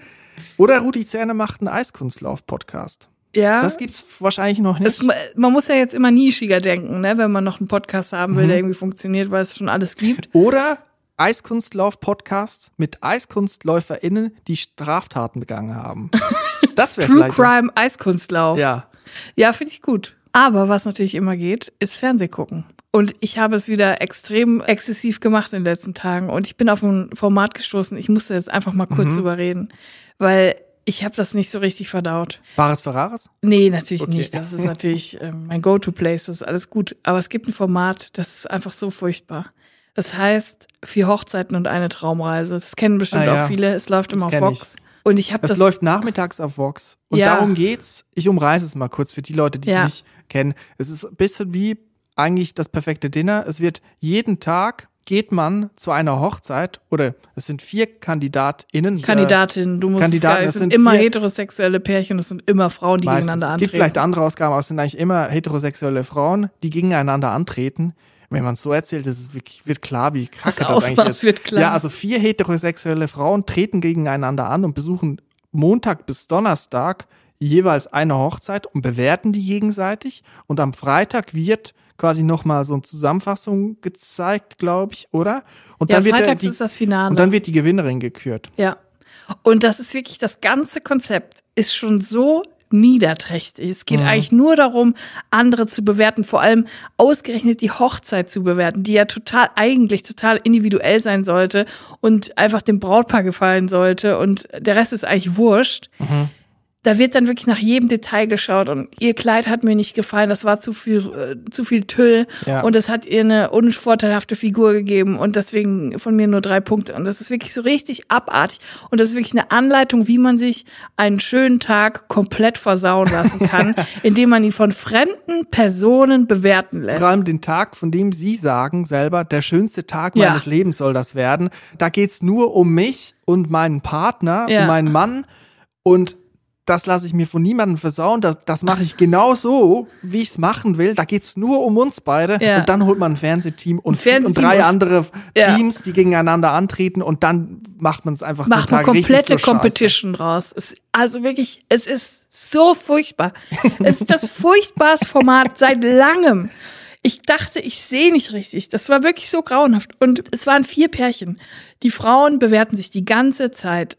Oder Rudi Zähne macht einen Eiskunstlauf-Podcast. Ja. Das gibt's wahrscheinlich noch Es, nicht. man muss ja jetzt immer nischiger denken, ne, wenn man noch einen Podcast haben will, Mhm. der irgendwie funktioniert, weil es schon alles gibt. Oder Eiskunstlauf-Podcasts mit EiskunstläuferInnen, die Straftaten begangen haben. [laughs] Das wäre True. Crime Eiskunstlauf. Ja. Ja, finde ich gut. Aber was natürlich immer geht, ist Fernseh gucken. Und ich habe es wieder extrem exzessiv gemacht in den letzten Tagen. Und ich bin auf ein Format gestoßen. Ich musste jetzt einfach mal Mhm. kurz drüber reden, weil ich habe das nicht so richtig verdaut. Bares Ferraris? Nee, natürlich Okay. nicht. Das ist natürlich [laughs] ähm, mein Go-to-Place, das ist alles gut. Aber es gibt ein Format, das ist einfach so furchtbar. Das heißt, vier Hochzeiten und eine Traumreise. Das kennen bestimmt Ah, ja. auch viele. Es läuft Das immer auf Vox. Und ich habe Das, das, läuft nachmittags auf Vox. Und Ja. darum geht's. Ich umreiße es mal kurz für die Leute, die es Ja. nicht kennen. Es ist ein bisschen wie eigentlich das perfekte Dinner. Es wird jeden Tag geht man zu einer Hochzeit oder es sind vier KandidatInnen. äh, Kandidatin, du musst Kandidaten, es, es sind immer heterosexuelle Pärchen, es sind immer Frauen, die meistens. gegeneinander Es gibt antreten. vielleicht andere Ausgaben, aber es sind eigentlich immer heterosexuelle Frauen, die gegeneinander antreten. Wenn man es so erzählt, ist es wirklich, wird klar, wie kacke das, eigentlich Ausmaß ist. wird klar. Ja, also vier heterosexuelle Frauen treten gegeneinander an und besuchen Montag bis Donnerstag jeweils eine Hochzeit und bewerten die gegenseitig. Und am Freitag wird quasi nochmal so eine Zusammenfassung gezeigt, glaube ich, oder? Und ja, dann wird freitags die, ist das Finale. und dann wird die Gewinnerin gekürt. ja. Und das ist wirklich, das ganze Konzept ist schon so niederträchtig. Es geht eigentlich nur darum, andere zu bewerten, vor allem ausgerechnet die Hochzeit zu bewerten, die ja total, eigentlich total individuell sein sollte und einfach dem Brautpaar gefallen sollte und der Rest ist eigentlich wurscht. Da wird dann wirklich nach jedem Detail geschaut und ihr Kleid hat mir nicht gefallen, das war zu viel, äh, zu viel Tüll Ja. und es hat ihr eine unvorteilhafte Figur gegeben und deswegen von mir nur drei Punkte. Und das ist wirklich so richtig abartig und das ist wirklich eine Anleitung, wie man sich einen schönen Tag komplett versauen lassen kann, [laughs] indem man ihn von fremden Personen bewerten lässt. Vor allem den Tag, von dem Sie sagen selber, der schönste Tag Ja. meines Lebens soll das werden. Da geht's nur um mich und meinen Partner, Ja. um meinen Mann. Und das lasse ich mir von niemandem versauen. Das, das mache ich genau so, wie ich es machen will. Da geht's nur um uns beide. Ja. Und dann holt man ein Fernsehteam und, Fernsehteam und drei andere Ja. Teams, die gegeneinander antreten. Und dann macht man es einfach macht eine komplette. Competition raus. Es, also wirklich, es ist so furchtbar. es ist das [laughs] furchtbarste Format seit langem. Ich dachte, ich sehe nicht richtig. Das war wirklich so grauenhaft. Und es waren vier Pärchen. Die Frauen bewerten sich die ganze Zeit.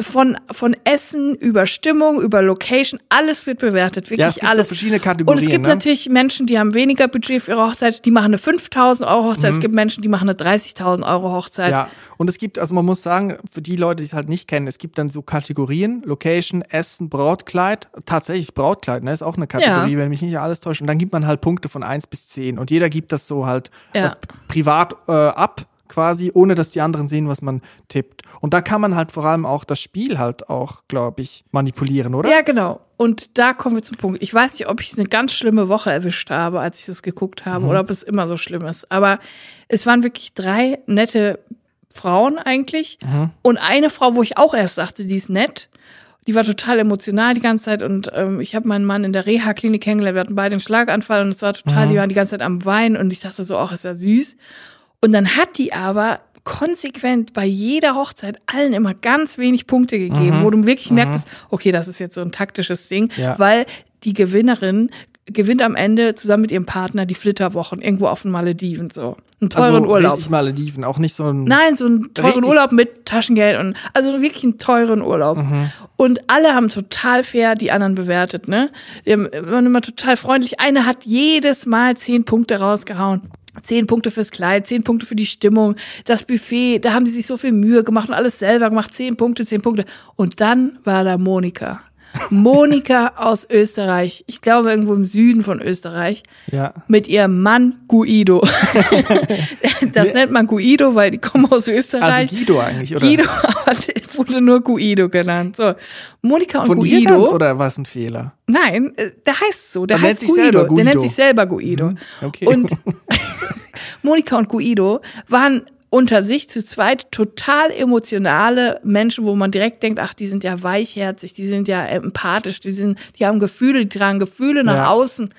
Von, von Essen über Stimmung, über Location, alles wird bewertet, wirklich Ja, es gibt so alles. verschiedene Und Kategorien. es gibt ne? natürlich Menschen, die haben weniger Budget für ihre Hochzeit, die machen eine 5000 Euro Hochzeit. Es gibt Menschen, die machen eine 30.000 Euro Hochzeit. Mhm. Ja, und es gibt, also man muss sagen, für die Leute, die es halt nicht kennen, es gibt dann so Kategorien, Location, Essen, Brautkleid. Tatsächlich Brautkleid, ne, ist auch eine Kategorie, Ja. wenn mich nicht alles täuscht. Und dann gibt man halt Punkte von 1 bis 10. Und jeder gibt das so halt Ja. äh, privat äh, ab, quasi, ohne dass die anderen sehen, was man tippt. Und da kann man halt vor allem auch das Spiel halt auch, glaube ich, manipulieren, oder? Ja, genau. Und da kommen wir zum Punkt. Ich weiß nicht, ob ich eine ganz schlimme Woche erwischt habe, als ich das geguckt habe, oder ob es immer so schlimm ist. Aber es waren wirklich drei nette Frauen eigentlich. Und eine Frau, wo ich auch erst dachte, die ist nett. Die war total emotional die ganze Zeit und ähm, ich habe meinen Mann in der Reha-Klinik kennengelernt. Wir hatten beide einen Schlaganfall und es war total, die waren die ganze Zeit am Weinen und ich dachte so, ach, ist ja süß. Und dann hat die aber konsequent bei jeder Hochzeit allen immer ganz wenig Punkte gegeben, wo du wirklich merktest, okay, das ist jetzt so ein taktisches Ding, Ja. weil die Gewinnerin gewinnt am Ende zusammen mit ihrem Partner die Flitterwochen irgendwo auf den Malediven so. Einen teuren also Urlaub. richtig Malediven, auch nicht so ein. Nein, so einen teuren Richtig. Urlaub mit Taschengeld und also wirklich einen teuren Urlaub. Mhm. Und alle haben total fair die anderen bewertet, ne? Die haben- waren immer total freundlich. Eine hat jedes Mal zehn Punkte rausgehauen. Zehn Punkte fürs Kleid, zehn Punkte für die Stimmung, das Buffet, da haben sie sich so viel Mühe gemacht und alles selber gemacht. Zehn Punkte, zehn Punkte. Und dann war da Monika. [laughs] Monika aus Österreich. Ich glaube irgendwo im Süden von Österreich Ja. mit ihrem Mann Guido. [laughs] das nennt man Guido, weil die kommen aus Österreich. Also Guido eigentlich, oder? Guido, [laughs] aber der wurde nur Guido genannt. So, Monika und Von ihr Guido. dann, oder war es ein Fehler? Nein, äh, der heißt so. Der Er nennt heißt sich Guido. selber Der Guido. nennt sich selber Guido. okay. Und Monika und Guido waren unter sich zu zweit total emotionale Menschen, wo man direkt denkt, ach, die sind ja weichherzig, die sind ja empathisch, die sind, die haben Gefühle, die tragen Gefühle nach Ja. Mhm. außen.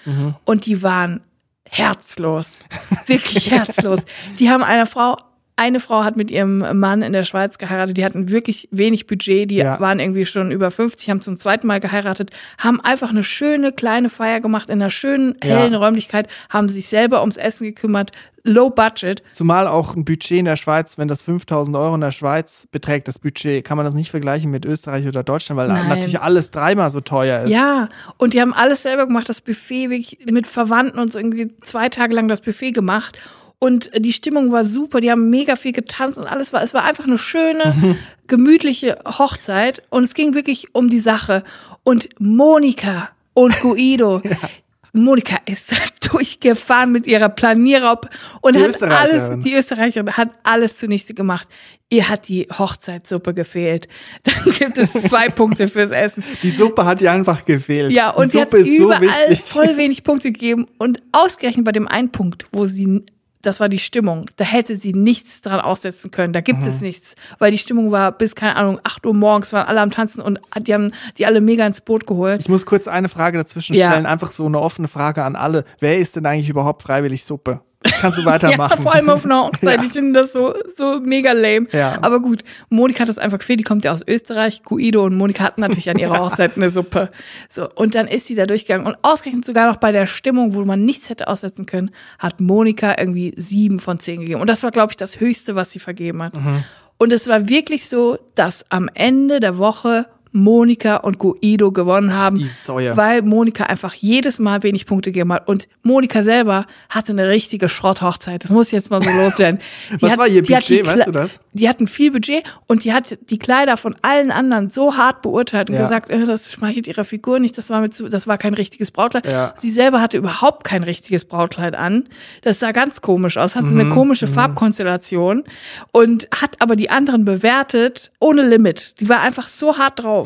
Und die waren herzlos. Wirklich herzlos. Die haben einer Frau, eine Frau hat mit ihrem Mann in der Schweiz geheiratet, die hatten wirklich wenig Budget, die Ja. waren irgendwie schon über 50, haben zum zweiten Mal geheiratet, haben einfach eine schöne kleine Feier gemacht in einer schönen, hellen Ja. Räumlichkeit, haben sich selber ums Essen gekümmert, low budget. Zumal auch ein Budget in der Schweiz, wenn das 5000 Euro in der Schweiz beträgt, das Budget, kann man das nicht vergleichen mit Österreich oder Deutschland, weil Nein. natürlich alles dreimal so teuer ist. Ja, und die haben alles selber gemacht, das Buffet wirklich mit Verwandten und so irgendwie zwei Tage lang das Buffet gemacht. Und die Stimmung war super, die haben mega viel getanzt und alles war, es war einfach eine schöne, gemütliche Hochzeit und es ging wirklich um die Sache. Und Monika und Guido, [laughs] Monika ist [laughs] durchgefahren mit ihrer Planierraub und Die hat alles, die Österreicherin hat alles zunichte gemacht. Ihr hat die Hochzeitssuppe gefehlt. [laughs] Dann gibt es zwei Punkte fürs Essen. Die Suppe hat ihr einfach gefehlt. Ja, und die sie hat Suppe ist so überall wichtig. voll wenig Punkte gegeben. Und ausgerechnet bei dem einen Punkt, wo sie, das war die Stimmung, da hätte sie nichts dran aussetzen können. Da gibt Mhm. es nichts. Weil die Stimmung war bis, keine Ahnung, 8 Uhr morgens, waren alle am Tanzen und die haben die alle mega ins Boot geholt. Ich muss kurz eine Frage dazwischen Ja. stellen, einfach so eine offene Frage an alle. Wer ist denn eigentlich überhaupt freiwillig Suppe? Kannst du [laughs] Ja, weitermachen. vor allem auf einer Hochzeit. [laughs] Ja. Ich finde das so, so mega lame. Ja. Aber gut, Monika hat das einfach gefehlt. Die kommt ja aus Österreich. Guido und Monika hatten natürlich an ihrer [laughs] Hochzeit eine Suppe. So. Und dann ist sie da durchgegangen. Und ausgerechnet sogar noch bei der Stimmung, wo man nichts hätte aussetzen können, hat Monika irgendwie sieben von zehn gegeben. Und das war, glaube ich, das Höchste, was sie vergeben hat. Mhm. Und es war wirklich so, dass am Ende der Woche Monika und Guido gewonnen haben. Die Säue. Weil Monika einfach jedes Mal wenig Punkte gegeben hat. Und Monika selber hatte eine richtige Schrotthochzeit. Das muss jetzt mal so loswerden. [laughs] Die Was war ihr hat Budget, weißt du das? Die hatten viel Budget und die hat die Kleider von allen anderen so hart beurteilt und Ja. gesagt, äh, das schmeichelt ihrer Figur nicht, das war mit, zu- das war kein richtiges Brautkleid. Ja. Sie selber hatte überhaupt kein richtiges Brautkleid an. Das sah ganz komisch aus, hat so Mhm, eine komische Farbkonstellation und hat aber die anderen bewertet ohne Limit. Die war einfach so hart drauf.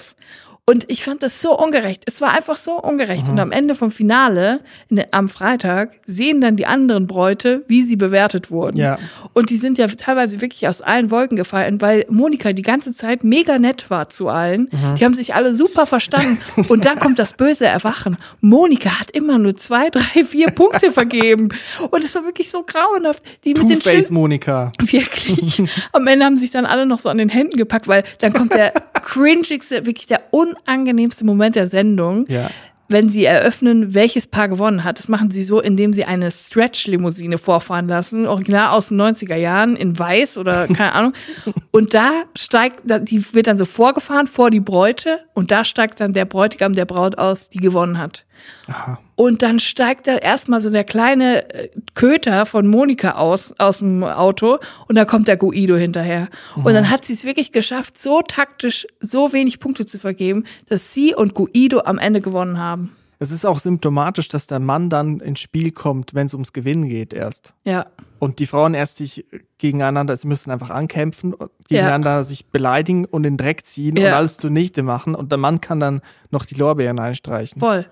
Und ich fand das so ungerecht. Es war einfach so ungerecht. Mhm. Und am Ende vom Finale, in der, am Freitag, sehen dann die anderen Bräute, wie sie bewertet wurden. Ja. Und die sind ja teilweise wirklich aus allen Wolken gefallen, weil Monika die ganze Zeit mega nett war zu allen. Mhm. Die haben sich alle super verstanden. Und dann kommt das böse Erwachen. Monika hat immer nur zwei, drei, vier Punkte vergeben. Und es war wirklich so grauenhaft. Die mit den schön, Monika. Wirklich. Am Ende haben sich dann alle noch so an den Händen gepackt, weil dann kommt der [laughs] cringigste, wirklich der unangenehmste Moment der Sendung. Ja. Wenn sie eröffnen, welches Paar gewonnen hat. Das machen sie so, indem sie eine Stretch-Limousine vorfahren lassen, original aus den 90er Jahren, in weiß oder keine Ahnung. [laughs] Und da steigt, die wird dann so vorgefahren vor die Bräute und da steigt dann der Bräutigam der Braut aus, die gewonnen hat. Aha. Und dann steigt da erstmal so der kleine äh, Köter von Monika aus, aus dem Auto und da kommt der Guido hinterher. Und dann hat sie es wirklich geschafft, so taktisch so wenig Punkte zu vergeben, dass sie und Guido am Ende gewonnen haben. Es ist auch symptomatisch, dass der Mann dann ins Spiel kommt, wenn es ums Gewinnen geht erst. Ja. Und die Frauen erst sich gegeneinander, sie müssen einfach ankämpfen, gegeneinander sich beleidigen und den Dreck ziehen und Ja. alles zunichte machen. Und der Mann kann dann noch die Lorbeeren einstreichen. Voll.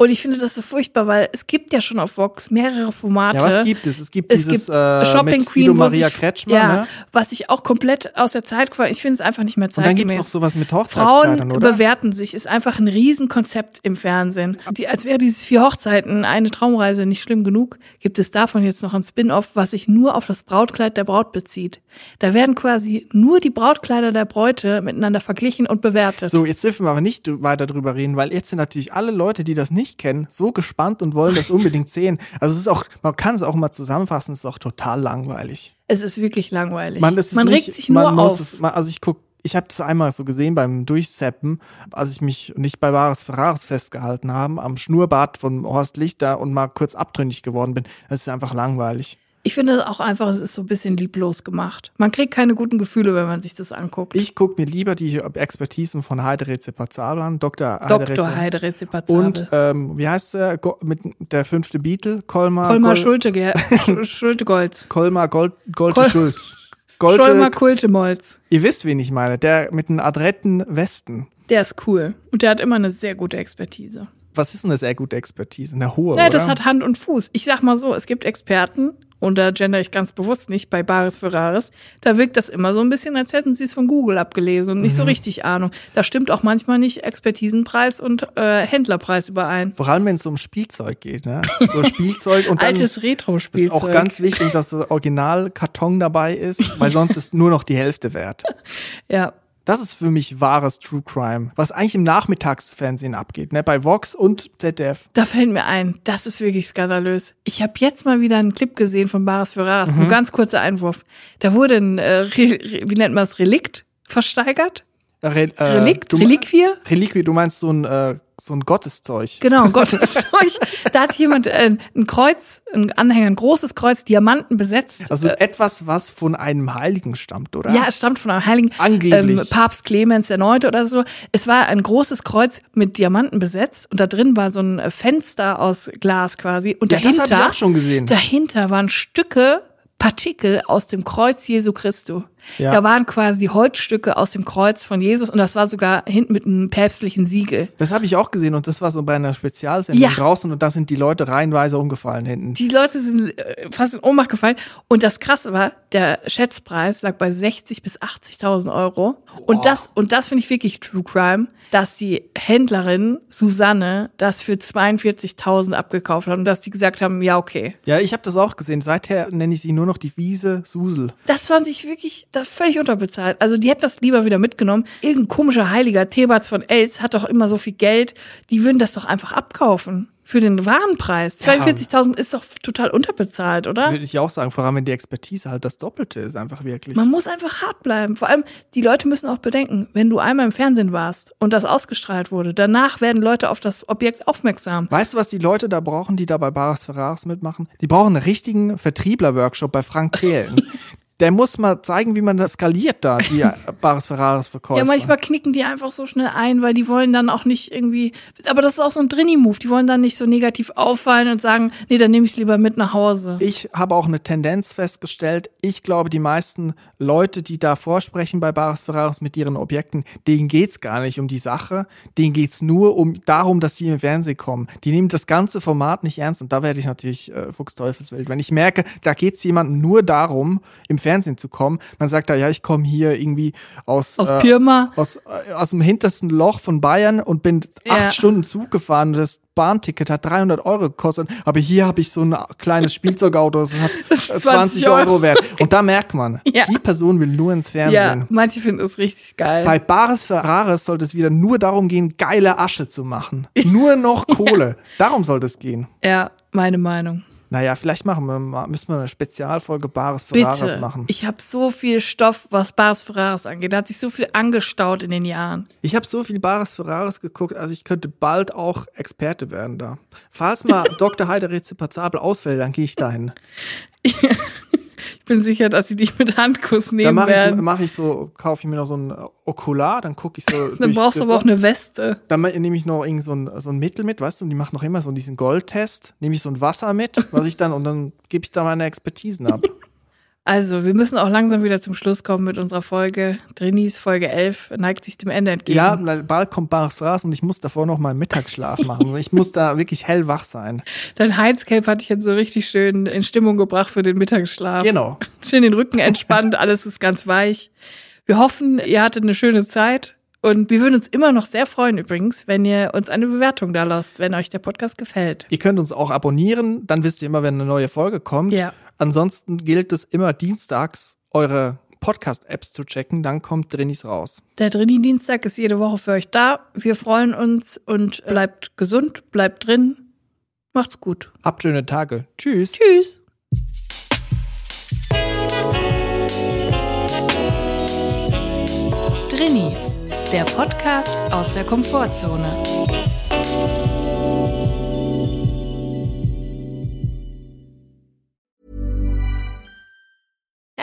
Und ich finde das so furchtbar, weil es gibt ja schon auf Vox mehrere Formate. Ja, was gibt es? Es gibt Es dieses gibt äh, Shopping Queen, Guido Maria sich, Kretschmann, ja, ne? was ich auch komplett aus der Zeit gefallen. Ich finde es einfach nicht mehr Und dann zeitgemäß. gibt es noch sowas mit Hochzeitskleidern, Frauen oder? bewerten sich, ist einfach ein Riesenkonzept im Fernsehen. Die, als wäre dieses vier Hochzeiten, eine Traumreise nicht schlimm genug, gibt es davon jetzt noch ein Spin-off, was sich nur auf das Brautkleid der Braut bezieht. Da werden quasi nur die Brautkleider der Bräute miteinander verglichen und bewertet. So, jetzt dürfen wir aber nicht weiter drüber reden, weil jetzt sind natürlich alle Leute, die das nicht kennen, so gespannt und wollen das unbedingt [laughs] sehen. Also es ist auch, man kann es auch mal zusammenfassen, es ist auch total langweilig. Es ist wirklich langweilig. Man, es Man nicht, regt sich nur auf. Es, man, also ich guck, ich habe das einmal so gesehen beim Durchseppen, als ich mich nicht bei Wahres Ferraris festgehalten habe, am Schnurrbart von Horst Lichter und mal kurz abtrünnig geworden bin. Das ist einfach langweilig. Ich finde auch einfach, es ist so ein bisschen lieblos gemacht. Man kriegt keine guten Gefühle, wenn man sich das anguckt. Ich gucke mir lieber die Expertisen von Heide Rezepazabel an, Dr. Dr. Heide Rezepazabel. Und ähm, wie heißt der Go- mit der fünfte Beatle? Kolmar, Kolmar Gol- Schulte, [laughs] Sch- Schulte-Golz. Kolmar Gold, Golte Kol- Schulz. Golte, Scholmar Kultemolz. ihr wisst, wen ich meine, der mit den adretten Westen. Der ist cool. Und der hat immer eine sehr gute Expertise. Was ist denn eine sehr gute Expertise? Eine hohe, Ja, oder? das hat Hand und Fuß. Ich sag mal so, es gibt Experten, und da gender ich ganz bewusst nicht, bei Baris Ferraris, da wirkt das immer so ein bisschen, als hätten sie es von Google abgelesen und nicht Mhm. so richtig Ahnung. Da stimmt auch manchmal nicht Expertisenpreis und äh, Händlerpreis überein. Vor allem, wenn es um Spielzeug geht, ne? So [laughs] Spielzeug und dann Altes ist Retro-Spielzeug. auch ganz wichtig, dass das Originalkarton dabei ist, weil sonst ist nur noch die Hälfte wert. [laughs] Ja. Das ist für mich wahres True Crime, was eigentlich im Nachmittagsfernsehen abgeht, ne? Bei Vox und ZDF. Da fällt mir ein, das ist wirklich skandalös. Ich habe jetzt mal wieder einen Clip gesehen von Baris Ferraris. Mhm. Nur ganz kurzer Einwurf. Da wurde ein, äh, wie nennt man es, Relikt versteigert. Re äh, Relikt? du- Reliquie? Reliquie, du meinst so ein, äh, so ein Gotteszeug. Genau, [laughs] Gottes Zeug. Da hat jemand äh, ein Kreuz, ein Anhänger, ein großes Kreuz, Diamanten besetzt. Also etwas, was von einem Heiligen stammt, oder? Ja, es stammt von einem heiligen Angeblich. Ähm, Papst Clemens Neunte oder so. Es war ein großes Kreuz mit Diamanten besetzt und da drin war so ein Fenster aus Glas quasi. Und Ja, das dahinter, hab ich auch schon gesehen. dahinter waren Stücke, Partikel aus dem Kreuz Jesu Christo. Ja. Da waren quasi Holzstücke aus dem Kreuz von Jesus und das war sogar hinten mit einem päpstlichen Siegel. Das habe ich auch gesehen und das war so bei einer Spezialsendung Ja. draußen und da sind die Leute reihenweise umgefallen hinten. Die Leute sind äh, fast in Ohnmacht gefallen. Und das Krasse war, der Schätzpreis lag bei 60.000 bis 80.000 Euro. Und das, und das finde ich wirklich True Crime, dass die Händlerin Susanne das für 42.000 abgekauft hat und dass die gesagt haben, ja, okay. Ja, ich habe das auch gesehen. Seither nenne ich sie nur noch die Wiese Susel. Das fand ich wirklich das völlig unterbezahlt. Also die hätten das lieber wieder mitgenommen. Irgendein komischer Heiliger, Thebats von Els, hat doch immer so viel Geld. Die würden das doch einfach abkaufen. für den Warenpreis. Ja. 42.000 ist doch total unterbezahlt, oder? Würde ich auch sagen, vor allem wenn die Expertise halt das Doppelte ist, einfach wirklich. Man muss einfach hart bleiben. Vor allem, die Leute müssen auch bedenken, wenn du einmal im Fernsehen warst und das ausgestrahlt wurde, danach werden Leute auf das Objekt aufmerksam. Weißt du, was die Leute da brauchen, die da bei Baris Ferraris mitmachen? Die brauchen einen richtigen Vertriebler-Workshop bei Frank Thelen. [laughs] Der muss mal zeigen, wie man das skaliert da, die [laughs] Baris Ferraris Verkäufer. Ja, manchmal knicken die einfach so schnell ein, weil die wollen dann auch nicht irgendwie. Aber das ist auch so ein Drini-Move. Die wollen dann nicht so negativ auffallen und sagen, nee, dann nehme ich es lieber mit nach Hause. Ich habe auch eine Tendenz festgestellt. Ich glaube, die meisten Leute, die da vorsprechen bei Baris Ferraris mit ihren Objekten, denen geht's gar nicht um die Sache. Denen geht's nur um darum, dass sie im Fernsehen kommen. Die nehmen das ganze Format nicht ernst und da werde ich natürlich äh, Fuchsteufelswild. Wenn ich merke, da geht's jemandem nur darum, im Fernsehen zu kommen, dann sagt er, ja, ich komme hier irgendwie aus, Aus äh, Pirma. aus, äh, aus dem hintersten Loch von Bayern und bin Ja. acht Stunden Zug gefahren. Das Bahnticket hat 300 Euro gekostet. Aber hier habe ich so ein kleines Spielzeugauto, das hat [laughs] ist 20 20 Euro Euro. wert. Und da merkt man, [laughs] Ja. die Person will nur ins Ja, Fernsehen. manche finden es richtig geil. Bei Bares Ferraris sollte es wieder nur darum gehen, geile Asche zu machen. Nur noch Kohle. [laughs] Darum sollte es gehen. ja, meine Meinung. Naja, vielleicht machen wir mal, müssen wir eine Spezialfolge Bares Ferraris Bitte. machen. Ich habe so viel Stoff, was Bares Ferraris angeht. Da hat sich so viel angestaut in den Jahren. Ich habe so viel Bares Ferraris geguckt, also ich könnte bald auch Experte werden da. Falls mal [laughs] Dr. Heider Rezipazabel ausfällt, dann gehe ich dahin. [laughs] Ich bin sicher, dass sie dich mit Handkuss Dann nehmen mache ich, werden. mach ich so, kaufe ich mir noch so ein Okular, dann gucke ich so. [laughs] Dann brauchst du aber auch eine Weste. Dann nehme ich noch irgend so ein, so ein Mittel mit, weißt du, und die machen noch immer so diesen Goldtest. Nehme ich so ein Wasser mit, was ich dann, und dann gebe ich da meine Expertisen ab. [laughs] Also, wir müssen auch langsam wieder zum Schluss kommen mit unserer Folge. Drinis Folge 11 neigt sich dem Ende entgegen. ja, bald kommt Bares Fraß und ich muss davor noch mal Mittagsschlaf [laughs] machen. Ich muss da wirklich hellwach sein. Dein Heizcape hat dich jetzt so richtig schön in Stimmung gebracht für den Mittagsschlaf. Genau. [laughs] Schön den Rücken entspannt, alles ist ganz weich. Wir hoffen, ihr hattet eine schöne Zeit. Und wir würden uns immer noch sehr freuen übrigens, wenn ihr uns eine Bewertung da lasst, wenn euch der Podcast gefällt. Ihr könnt uns auch abonnieren, dann wisst ihr immer, wenn eine neue Folge kommt. Ja. Ansonsten gilt es immer dienstags, eure Podcast-Apps zu checken, dann kommt Drinis raus. Der Drini-Dienstag ist jede Woche für euch da. Wir freuen uns und bleibt gesund, bleibt drin. Macht's gut. Habt schöne Tage. Tschüss. Tschüss. Drinnies, der Podcast aus der Komfortzone.